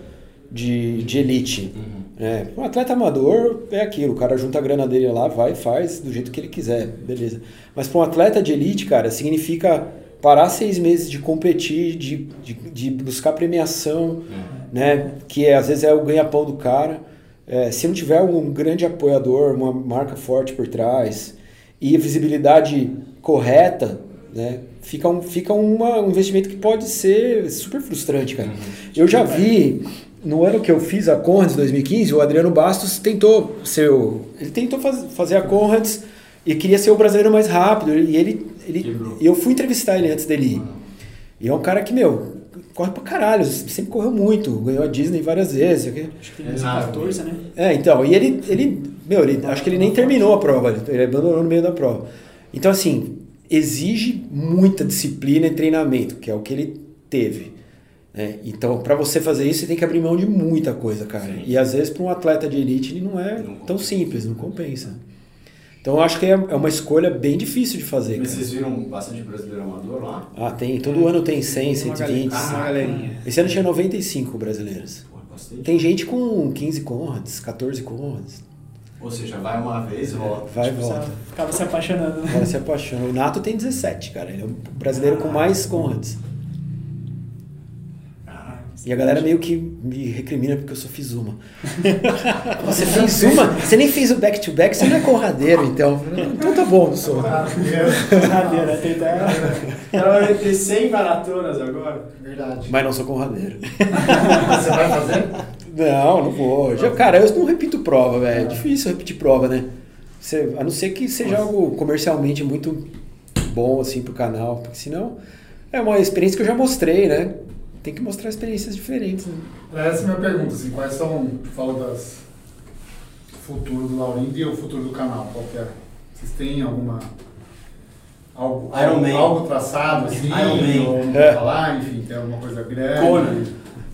de, de elite. É, um atleta amador é aquilo, o cara junta a grana dele lá, vai e faz do jeito que ele quiser, beleza. Mas para um atleta de elite, cara, significa parar seis meses de competir, de, de, de buscar premiação, né? Que é, às vezes é o ganha-pão do cara. É, se não tiver um grande apoiador, uma marca forte por trás e a visibilidade correta, né? Fica, um, fica uma, um investimento que pode ser super frustrante, cara. Eu já vi, no ano que eu fiz a Conrads 2015, o Adriano Bastos tentou ser o, Ele tentou faz, fazer a Conrads e queria ser o brasileiro mais rápido. E ele. Ele e eu fui entrevistar ele antes dele ir. E é um cara que, meu, corre pra caralho, sempre correu muito, ganhou a Disney várias vezes. ok? Acho que tem É mais nada. 14, né? É, então, e ele, ele meu, ele, acho que ele nem terminou a prova, ele- ele abandonou no meio da prova. Então, assim, exige muita disciplina e treinamento, que é o que ele teve. né? Então, para você fazer isso, você tem que abrir mão de muita coisa, cara. Sim. E às vezes, para um atleta de elite, ele não é Não tão simples, não compensa. Então, eu acho que é é uma escolha bem difícil de fazer. Mas Cara. vocês viram bastante brasileiro amador lá? Ah, tem. Todo ano tem 100, Uma 120. galerinha. uma galerinha. Esse ano tinha 95 brasileiros. Pô, bastante. Tem gente com 15 Conrads, 14 Conrads. Ou seja, vai uma vez e volta. Vai e Tipo, volta. ficava se apaixonando. Né? cara se apaixona. O Nato tem 17, cara. Ele é o brasileiro com mais Conrads. E a galera meio que me recrimina porque eu só fiz uma. Você fez uma? Você nem fez o back-to-back, você não é conradeiro, então. Então tá bom, não sou. Ah, é, Brincadeira, tem. O cara vai ter 100 maratonas agora. Verdade. Mas não sou conradeiro. Você vai fazer? Não, não vou. Já, cara, eu não repito prova, velho. É difícil repetir prova, né? Você- a não ser que seja algo comercialmente muito bom, assim, pro canal. Porque senão é uma experiência que eu já mostrei, né? Tem que mostrar experiências diferentes, né? Essa é a minha pergunta, assim, quais são, fala das futuro do Laurindo e o futuro do canal, qual que é? Vocês têm alguma algo, Iron algo, Man. algo traçado assim, Iron Man. É. vou falar, enfim, tem alguma coisa grande? Conan.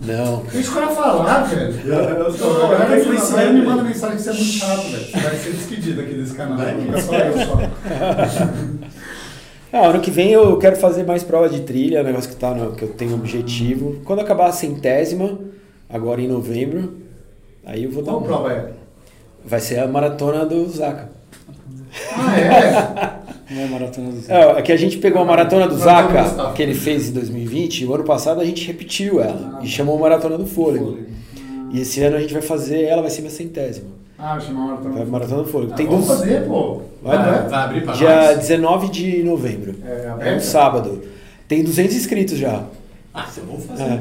Não. Deixa o cara falar, velho. Eu- eu tô- A eu galera me manda mensagem que você é muito chato, velho. Você vai ser despedido aqui desse canal. Fica só eu só. Ah, ano que vem eu quero fazer mais prova de trilha, é um negócio que, tá no, que eu tenho objetivo. Quando acabar a centésima, agora em novembro, aí eu vou dar Qual um... prova é? Vai ser a maratona do Zaca. Ah, é? Não é maratona do Zé. É, aqui a gente pegou a maratona do do Zaca, Zaca. que ele fez em 2020, e o ano passado a gente repetiu ela e chamou Maratona do Fôlego. E esse ano a gente vai fazer, ela vai ser minha centésima. Ah, chamar uma maratona. Vai Maratona do Fôlego. Ah, Tem vamos duas- fazer, pô. Vai, Ah, vai. Vai abrir pra Dia nós? 19 de novembro. É É um sábado. Tem 200 inscritos já. Ah, então vamos fazer. É.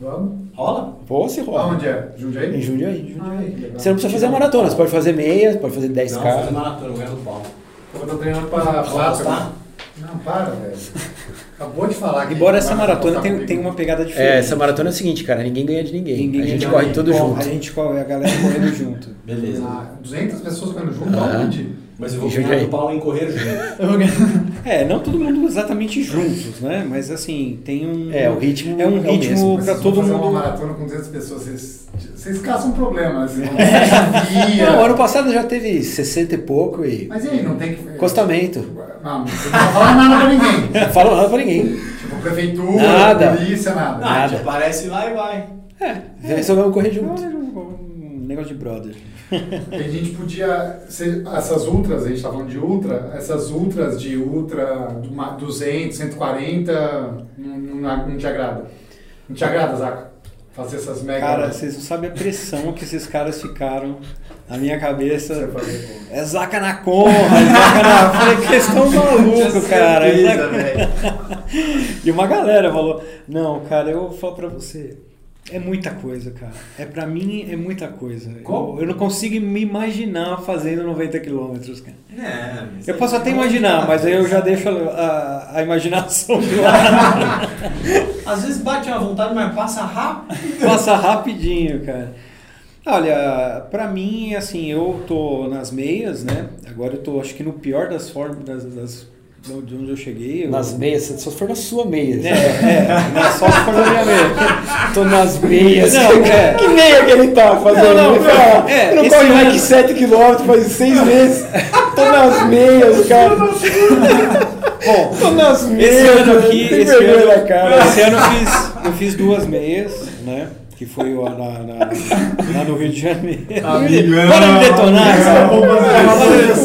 Vamos. Rola? Pô, se rola. Aonde é? Jundiaí? Em Jundiaí. Ah, que legal. Você não precisa fazer maratona, você pode fazer meia, pode fazer 10 Não, k fazer maratona, eu ganho do pau. Eu tô treinando pra Flávia. apostar? Não, para, velho. Acabou de falar que Embora essa maratona apostar tem, uma pegada diferente. É, essa maratona é o seguinte, cara, ninguém ganha de ninguém. Ninguém a gente corre ninguém. todo Bom, junto. A gente corre, a galera correndo junto. Beleza. Ah, 200 pessoas correndo junto, aonde? Mas eu vou ganhar do pau em correr junto. É, não todo mundo exatamente juntos, né? Mas assim, tem um. É, o ritmo É um é ritmo vão todo fazer mundo. uma maratona com 200 pessoas, vocês, vocês caçam um problema. Assim, não ano passado já teve 60 e pouco e. Mas e aí, não tem que... Acostamento. Não, você não vai falar nada pra ninguém. Não falo nada pra ninguém. Tipo, prefeitura, Nada. polícia, nada. Ah, Nada. aparece lá e vai. É, resolvemos correr junto. Um negócio de brother. A gente podia. essas ultras, a gente tá falando de ultra, essas ultras de ultra do ma- 200, 140, não, não, não te agrada. Não te agrada, Zaca? Fazer essas mega. Cara, vocês não sabem a pressão que esses caras ficaram na minha cabeça. É zaca na conra, é zaca na. Falei que eles estão malucos, cara. Certeza. E uma galera falou: Não, cara, eu vou falar pra você. É muita coisa, cara. É pra mim é muita coisa. Eu, eu não consigo me imaginar fazendo 90 quilômetros, cara. É, Eu posso até não- imaginar, mas aí eu já deixo a, a, imaginação do lado. Às vezes bate uma vontade, mas passa rápido. Passa rapidinho, cara. Olha, pra mim, assim, eu tô nas meias, né? Agora eu tô, acho que no pior das formas, das, das- de onde eu cheguei. Eu, Nas meias, só se for na sua meia. É, é, mas só se for na minha meia. Tô nas meias. Não, é. Que meia que ele tá fazendo? Não, não, Ele fala, é, não esse corre mais que 7km faz seis meses. Tô nas meias, cara. Bom, Tô nas meias. esse ano aqui, esse ano, cara. esse ano eu fiz, eu fiz duas meias, né? Que foi lá, na- na- lá no Rio de Janeiro. Amigão, Para de detonar, isso,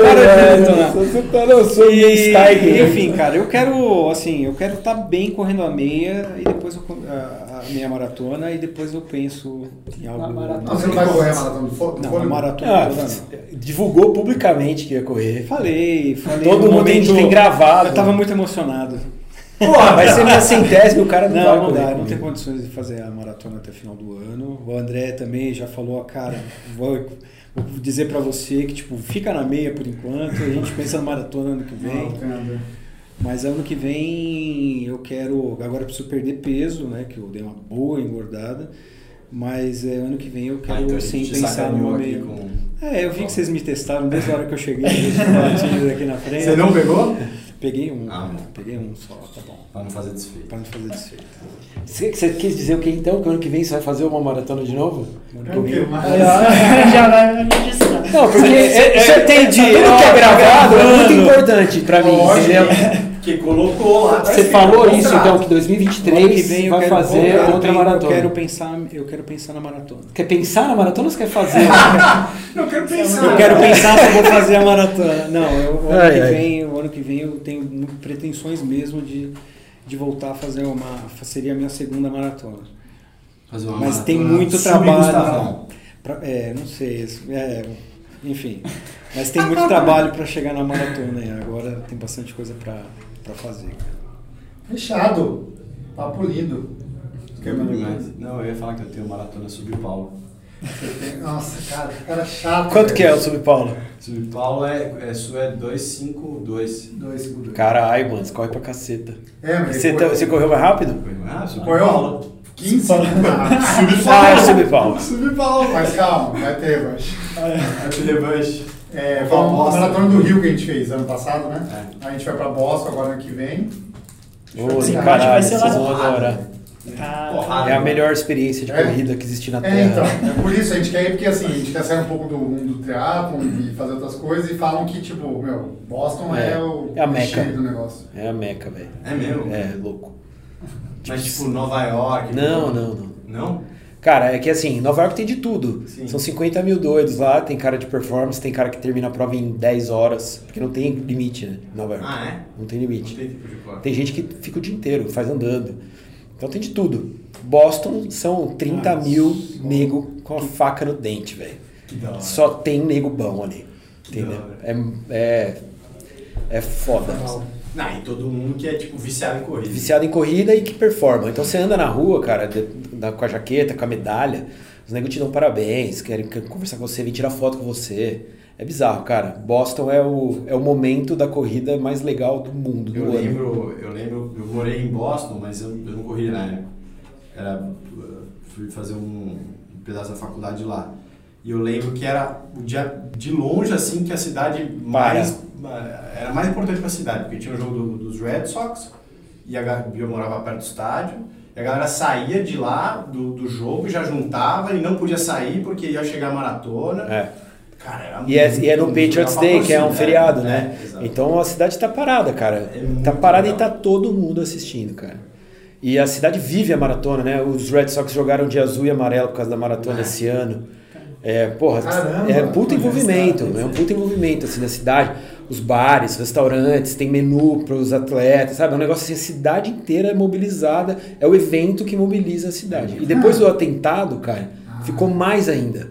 Para de detonar. Você tá no seu E, style. enfim, cara, eu quero, assim, eu quero estar bem correndo a meia e depois eu, a, a minha maratona e depois eu penso em algo. Na maratona. Não, você não vai correr a maratona do fo- do Não, a maratona Ah, divulgou publicamente que ia correr. Falei, falei. Todo mundo tem gravado. Eu tava muito emocionado. Porra, vai ser minha centésima e o cara não, vai Não, não correr dá, não comigo. tem condições de fazer a maratona até o final do ano. O André também já falou, cara, vou, vou dizer pra você que, tipo, fica na meia por enquanto, a gente pensa na maratona ano que Não, vem. ver. Mas ano que vem eu quero. Agora eu preciso perder peso, né? Que eu dei uma boa engordada. Mas é, ano que vem eu quero Ah, então a sim gente pensar aqui meia. com- É, eu vi que vocês me testaram desde a hora que eu cheguei aqui na frente. Você não pegou? Peguei um. Ah, não. peguei um só, tá bom. Pra não fazer desfeito. Pra não fazer desfeito. Você, você quis dizer o que então? Que ano que vem você vai fazer uma maratona de novo? É o quê? Mas- Já vai. Não, porque Você- é, você é, entendi. tudo que é gravado é muito importante pra mim, entendeu? Que colocou lá. tá Você falou isso então, que Ano que 2023 vem eu vai fazer outra maratona. Eu quero pensar, eu quero pensar na maratona. Quer pensar na maratona ou você quer fazer? Não, eu quero pensar. Eu quero pensar se eu vou fazer a maratona. Não, eu, ano Ai, que ai. vem, ano que vem eu tenho pretensões mesmo de, de voltar a fazer uma. Seria a minha segunda maratona. Fazer uma Mas tem maratona muito sub trabalho. Gustavão. Pra- é, não sei. é, enfim. Mas tem muito trabalho para chegar na maratona e agora tem bastante coisa para fazer. Fechado. Papo lindo. Quer Muito demais. Não, eu ia falar que eu tenho maratona Sub Paulo. Nossa, cara, que cara chato. Quanto que é o velho. Sub Paulo? Sub Paulo é, é sua é 252. Dois segundos. Caralho, mano, você corre pra caceta. É, mas Você, ele tá- correu- você correu mais rápido? Ah, Sub Correu Paulo. 15 segundos. Ah, é o Sub Paulo. Sub Paulo. Mas calma, vai ter, mas. É de revanche. É, uma bosta. maratona do Rio que a gente fez ano passado, né? A gente vai pra Boston agora ano que vem. Ô, caralho, vai ser lá vão adorar. Ah, Porrada. É a melhor experiência de É? corrida que existe na É, então, Terra. é por isso a gente quer ir, porque assim, a gente quer sair um pouco do mundo do teatro e fazer outras coisas e falam que, tipo, meu, Boston é, É, o é a meca. do negócio. É a meca, velho. É mesmo? É, louco. Mas tipo Nova York. Não, não, não. Não? Cara, é que assim, Nova York tem de tudo. Sim. São 50 mil doidos lá, tem cara de performance, tem cara que termina a prova em 10 horas, porque não tem limite, né? Nova York. Ah, é? Não tem Não limite. tem tipo de. Tem gente que fica o dia inteiro, faz andando. Então tem de tudo. Boston são 30 Nossa. mil nego com a faca no dente, velho. Só tem nego bom ali. Entendeu? É, é, é foda. Não, e todo mundo que é tipo viciado em corrida. Viciado em corrida e que performa. Então você anda na rua, cara, de- da- com a jaqueta, com a medalha, os negros te dão parabéns, querem conversar com você, vêm tirar foto com você. É bizarro, cara. Boston é o, é o momento da corrida mais legal do mundo. do Eu ano. lembro, eu lembro, eu morei em Boston, mas eu, eu não corria na época. Era, fui fazer um, um pedaço da faculdade lá. E eu lembro que era o dia de longe assim que a cidade mais era mais importante para a cidade, porque tinha o jogo do- dos Red Sox e a, eu morava perto do estádio. E a galera saía de lá do, do jogo e já juntava e não podia sair porque ia chegar a maratona. É. Cara, era E é, e é no Patriots Day, que é um feriado, é, né? é, então a cidade tá parada, cara. É tá parada legal. e tá todo mundo assistindo, cara. E a cidade vive a maratona, né? Os Red Sox jogaram de azul e amarelo por causa da maratona É. esse ano. É, porra, Caramba! é um puta envolvimento, é um puta envolvimento assim da cidade. Os bares, restaurantes, tem menu para os atletas, sabe? É um negócio assim, a cidade inteira é mobilizada, é o evento que mobiliza a cidade. E depois do atentado, cara, ficou mais ainda.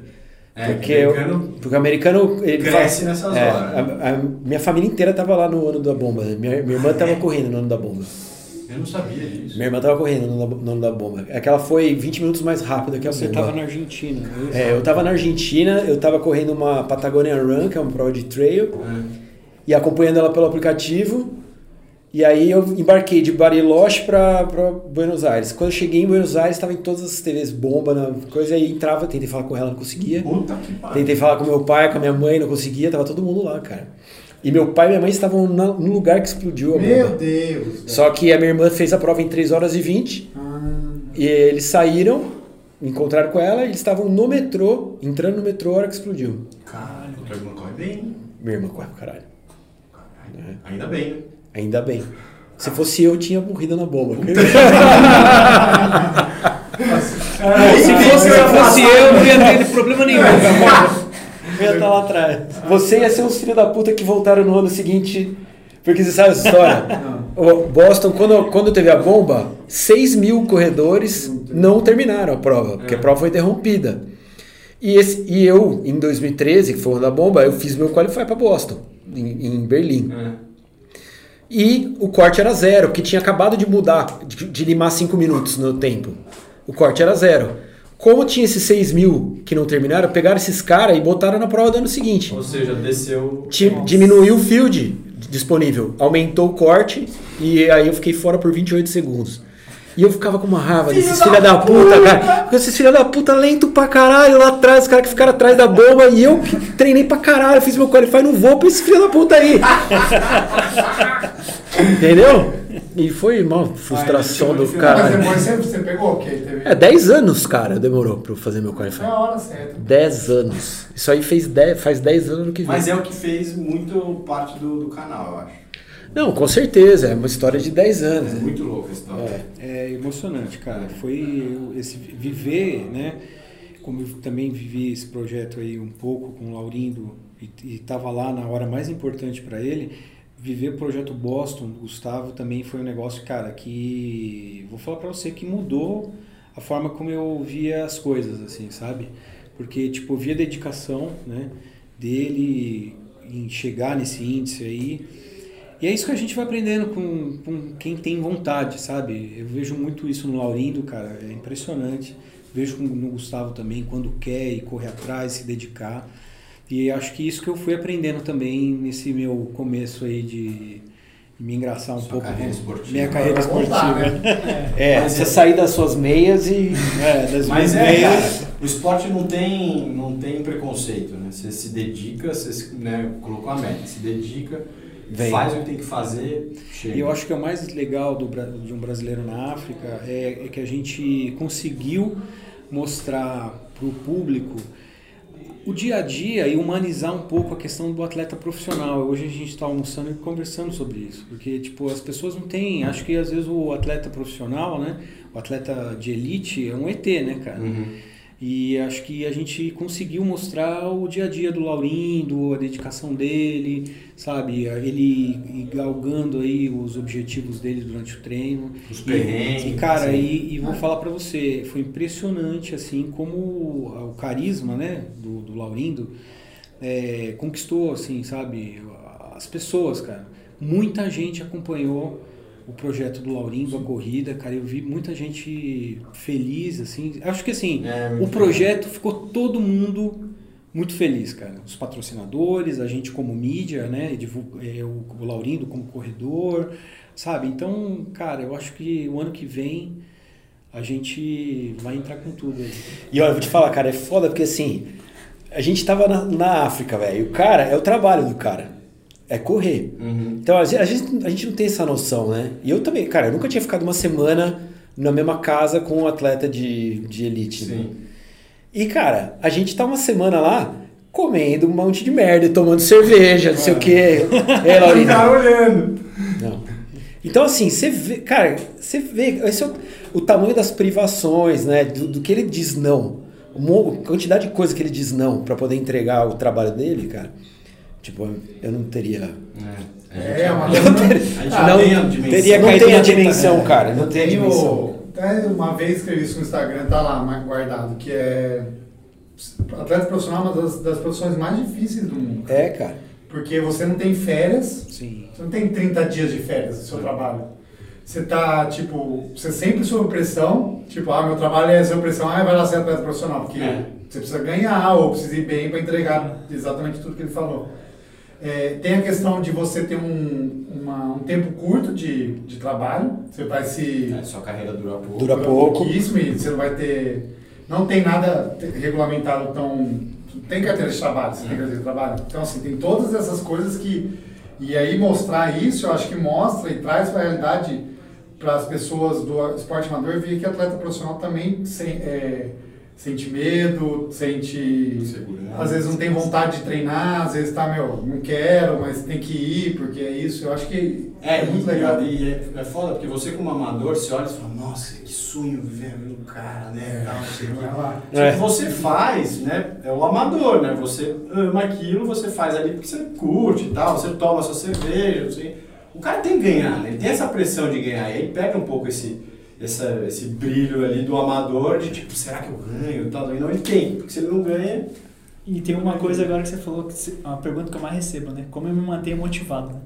É, porque, o eu- americano porque o americano ele cresce fala- nessas é, horas. A, a minha família inteira tava lá no ano da bomba. Minha, minha irmã tava correndo no ano da bomba. Eu não sabia disso. Minha irmã tava correndo no, ano da- no ano da bomba. É que ela foi 20 minutos mais rápida que a Você bomba. tava na Argentina, não é isso? É, eu tava na Argentina, eu tava correndo uma Patagonia Run, que é uma prova de trail, e acompanhando ela pelo aplicativo. E aí eu embarquei de Bariloche pra, pra Buenos Aires. Quando eu cheguei em Buenos Aires, tava em todas as TVs bomba, na coisa, aí entrava, tentei falar com ela, não conseguia. Puta que pariu. Tentei falar com meu pai, com a minha mãe, não conseguia, tava todo mundo lá, cara. E meu pai e minha mãe estavam na- no lugar que explodiu a Meu bomba. Deus! velho. Só que a minha irmã fez a prova em 3 horas e 20, Ah, e eles saíram, encontraram com ela, e eles estavam no metrô, entrando no metrô a hora que explodiu. Caralho, tua irmã corre bem. Minha irmã corre caralho. Caralho. Ainda bem, né? Ainda bem. Se fosse eu, tinha morrido na bomba. Se fosse, se fosse eu, não ia ter problema nenhum. Eu ia estar lá atrás. Você ia ser os filhos da puta que voltaram no ano seguinte. Porque você sabe essa história? O Boston, quando, quando teve a bomba, 6 mil corredores não terminaram a prova, porque a prova foi interrompida. E, esse, e eu, em 2013, que foi o ano da bomba, eu fiz meu qualify para Boston, em, em Berlim. E o corte era zero, porque tinha acabado de mudar, de, de limar 5 minutos no tempo. O corte era zero. Como tinha esses 6 mil que não terminaram, pegaram esses caras e botaram na prova do ano seguinte. Ou seja, desceu. Ti- Diminuiu o field disponível, aumentou o corte e aí eu fiquei fora por 28 segundos. E eu ficava com uma raiva desses filha da puta, cara. Porque esses filha da puta lento pra caralho lá atrás, os caras que ficaram atrás da bomba e eu que treinei pra caralho, fiz meu qualify, não vou pra esse filho da puta aí. Entendeu? E foi uma frustração do Mas caralho. depois você, você pegou? Teve... É 10 anos, cara, demorou pra eu fazer meu qualify. Foi a hora certa. 10 anos. Isso aí fez 10, faz 10 anos que vem. Mas é o que fez muito parte do, do canal, eu acho. Não, com certeza, é uma história de 10 É anos. muito louco a história. É emocionante, cara. Foi esse viver, né? Como eu também vivi esse projeto aí um pouco com o Laurindo e estava lá na hora mais importante para ele, viver o projeto Boston, Gustavo, também foi um negócio, cara, que vou falar para você que mudou a forma como eu via as coisas, assim, sabe? Porque tipo, via a dedicação, né, dele em chegar nesse índice aí. E é isso que a gente vai aprendendo com, com quem tem vontade, sabe? Eu vejo muito isso no Laurindo, cara, é impressionante. Vejo no Gustavo também, quando quer e correr atrás, se dedicar. E acho que isso que eu fui aprendendo também nesse meu começo aí de me engraçar um Sua pouco. carreira esportiva. Minha carreira Agora voltar, esportiva. É, você sair das suas meias e. É, das Mas é, meias. cara, o esporte não tem, não tem preconceito, né? Você se dedica, você se- né, colocou a meta, se dedica, Vem. faz o que tem que fazer, chega. E eu acho que o mais legal do, de um brasileiro na África é, é que a gente conseguiu mostrar para o público o dia a dia e humanizar um pouco a questão do atleta profissional. Hoje a gente está almoçando e conversando sobre isso, porque tipo as pessoas não têm, acho que às vezes o atleta profissional, né, o atleta de elite é um ET, né, cara? Uhum. E acho que a gente conseguiu mostrar o dia a dia do Laurindo, a dedicação dele, sabe? Ele galgando aí os objetivos dele durante o treino. Os E- perrengues, E, cara, assim. e, e vou falar pra você, foi impressionante, assim, como o, o carisma, né, do, do Laurindo é, conquistou, assim, sabe? As pessoas, cara. Muita gente acompanhou o projeto do Laurindo, a corrida, cara, eu vi muita gente feliz, assim. Acho que assim, É, o projeto ficou todo mundo muito feliz, cara. Os patrocinadores, a gente como mídia, né? divulga- é, o, o Laurindo como corredor, sabe? Então, cara, eu acho que o ano que vem a gente vai entrar com tudo aí. E olha, eu vou te falar, cara, é foda porque assim, a gente tava na, na África, velho. O cara, é o trabalho do cara. É correr. Uhum. Então, a gente, a gente- não tem essa noção, né? E eu também, cara, eu nunca tinha ficado uma semana na mesma casa com um atleta de, de elite. né? Sim. E, cara, a gente tá uma semana lá comendo um monte de merda, tomando cerveja, não sei o quê. É, Laurina? Tá olhando. Não. Então, assim, você vê, cara, você vê, esse é o, o tamanho das privações, né? Do, do que ele diz não. A mo- quantidade de coisa que ele diz não pra poder entregar o trabalho dele, cara. Tipo, eu não teria. É, É, uma a gente Ah, não tem a dimensão. teria não caído tem a na dimensão, é. cara. Não tem a Tem dimensão. até uma vez escrevi isso no Instagram, tá lá mais guardado, que é atleta profissional é uma das, das profissões mais difíceis do mundo. É, cara. Porque você não tem férias, Sim. você não tem 30 dias de férias no seu trabalho. Você tá, tipo, você sempre sob pressão, tipo, ah, meu trabalho é sob pressão, ah, vai lá ser atleta profissional, porque É. você precisa ganhar ou precisa ir bem para entregar exatamente tudo que ele falou. É, tem a questão de você ter um, uma- um tempo curto de, de trabalho, você vai se É, sua carreira dura pouco. Dura pouco. pouquíssimo e você não vai ter. Não tem nada regulamentado tão. Tem carteira de trabalho, você tem carteira de trabalho. Então, assim, tem todas essas coisas que. E aí mostrar isso, eu acho que mostra e traz para a realidade para as pessoas do esporte amador ver que atleta profissional também sem, é, sente medo, sente. Segurança. Às vezes não tem vontade de treinar, às vezes tá, meu, não quero, mas tem que ir, porque é isso. Eu acho que É, é, muito e, legal. E é, é foda, porque você como amador, você olha e fala, nossa, que sonho ver o cara, né? Tal, lá. Só É. que você faz, né? É o amador, né? Você ama aquilo, você faz ali porque você curte e tal, você toma sua cerveja, não sei. O cara tem que ganhar, né? Ele tem essa pressão de ganhar. E aí pega um pouco esse, essa, esse brilho ali do amador de tipo, será que eu ganho e tal? E não, ele tem, porque se ele não ganha. E tem uma coisa agora que você falou, que se- uma pergunta que eu mais recebo, né? Como eu me mantenho motivado, né?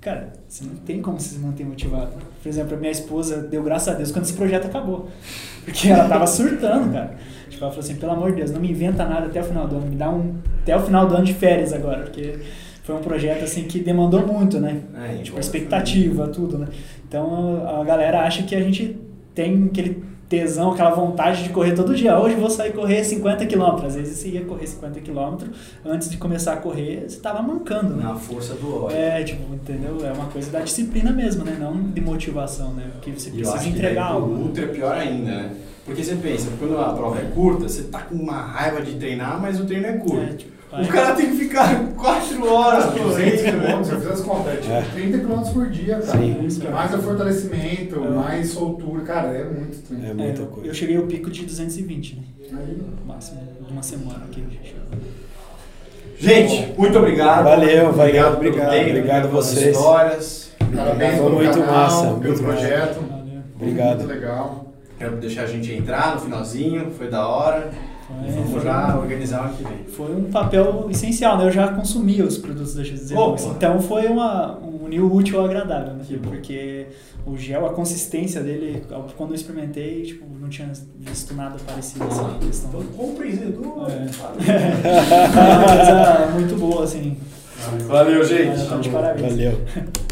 Cara, você não tem como se manter motivado. Por exemplo, a minha esposa deu graças a Deus quando esse projeto acabou. Porque ela tava surtando, cara. Tipo, ela falou assim, pelo amor de Deus, não me inventa nada até o final do ano. Me dá um até o final do ano de férias agora. Porque foi um projeto, assim, que demandou muito, né? É, Tipo, a expectativa, tudo, né? Então a galera acha que a gente tem aquele tesão, aquela vontade de correr todo dia. Hoje vou sair correr 50 km. Às vezes você ia correr 50 km, antes de começar a correr, você tava mancando, né? Na força do ódio. É, tipo, entendeu? É uma coisa da disciplina mesmo, né? Não de motivação, né? Porque você precisa que entregar pro algo. né? ultra é pior ainda, né? Porque você pensa, quando a prova é curta, você tá com uma raiva de treinar, mas o treino é curto. É, tipo, O cara tem que ficar 4 horas 200 correndo, né? quilômetros, eu fiz as contas, é tipo É. 30 quilômetros por dia, cara. Sim. Mais o fortalecimento, mais soltura, cara, é muito treino. É É, muita eu- coisa. Eu cheguei ao pico de 220, né? Aí, Máximo de uma semana que a gente chegou. Gente, muito obrigado. Valeu, obrigado, obrigado, tempo, obrigado vocês. histórias. parabéns pelo muito canal, massa, pelo muito projeto. Valeu. Obrigado. Muito legal. Quero deixar a gente entrar no finalzinho, foi da hora. Foi- Vamos foi- já organizar o ano que vem. Foi um papel essencial, né? Eu já consumia os produtos da X19. Opa. Então foi uma, um o útil ao agradável, né? Porque o gel, a consistência dele, quando eu experimentei, tipo, não tinha visto nada parecido assim. Questão. Então compre Zedu. É. É uma coisa muito boa, assim. Valeu, gente. Tá de parabéns. Valeu.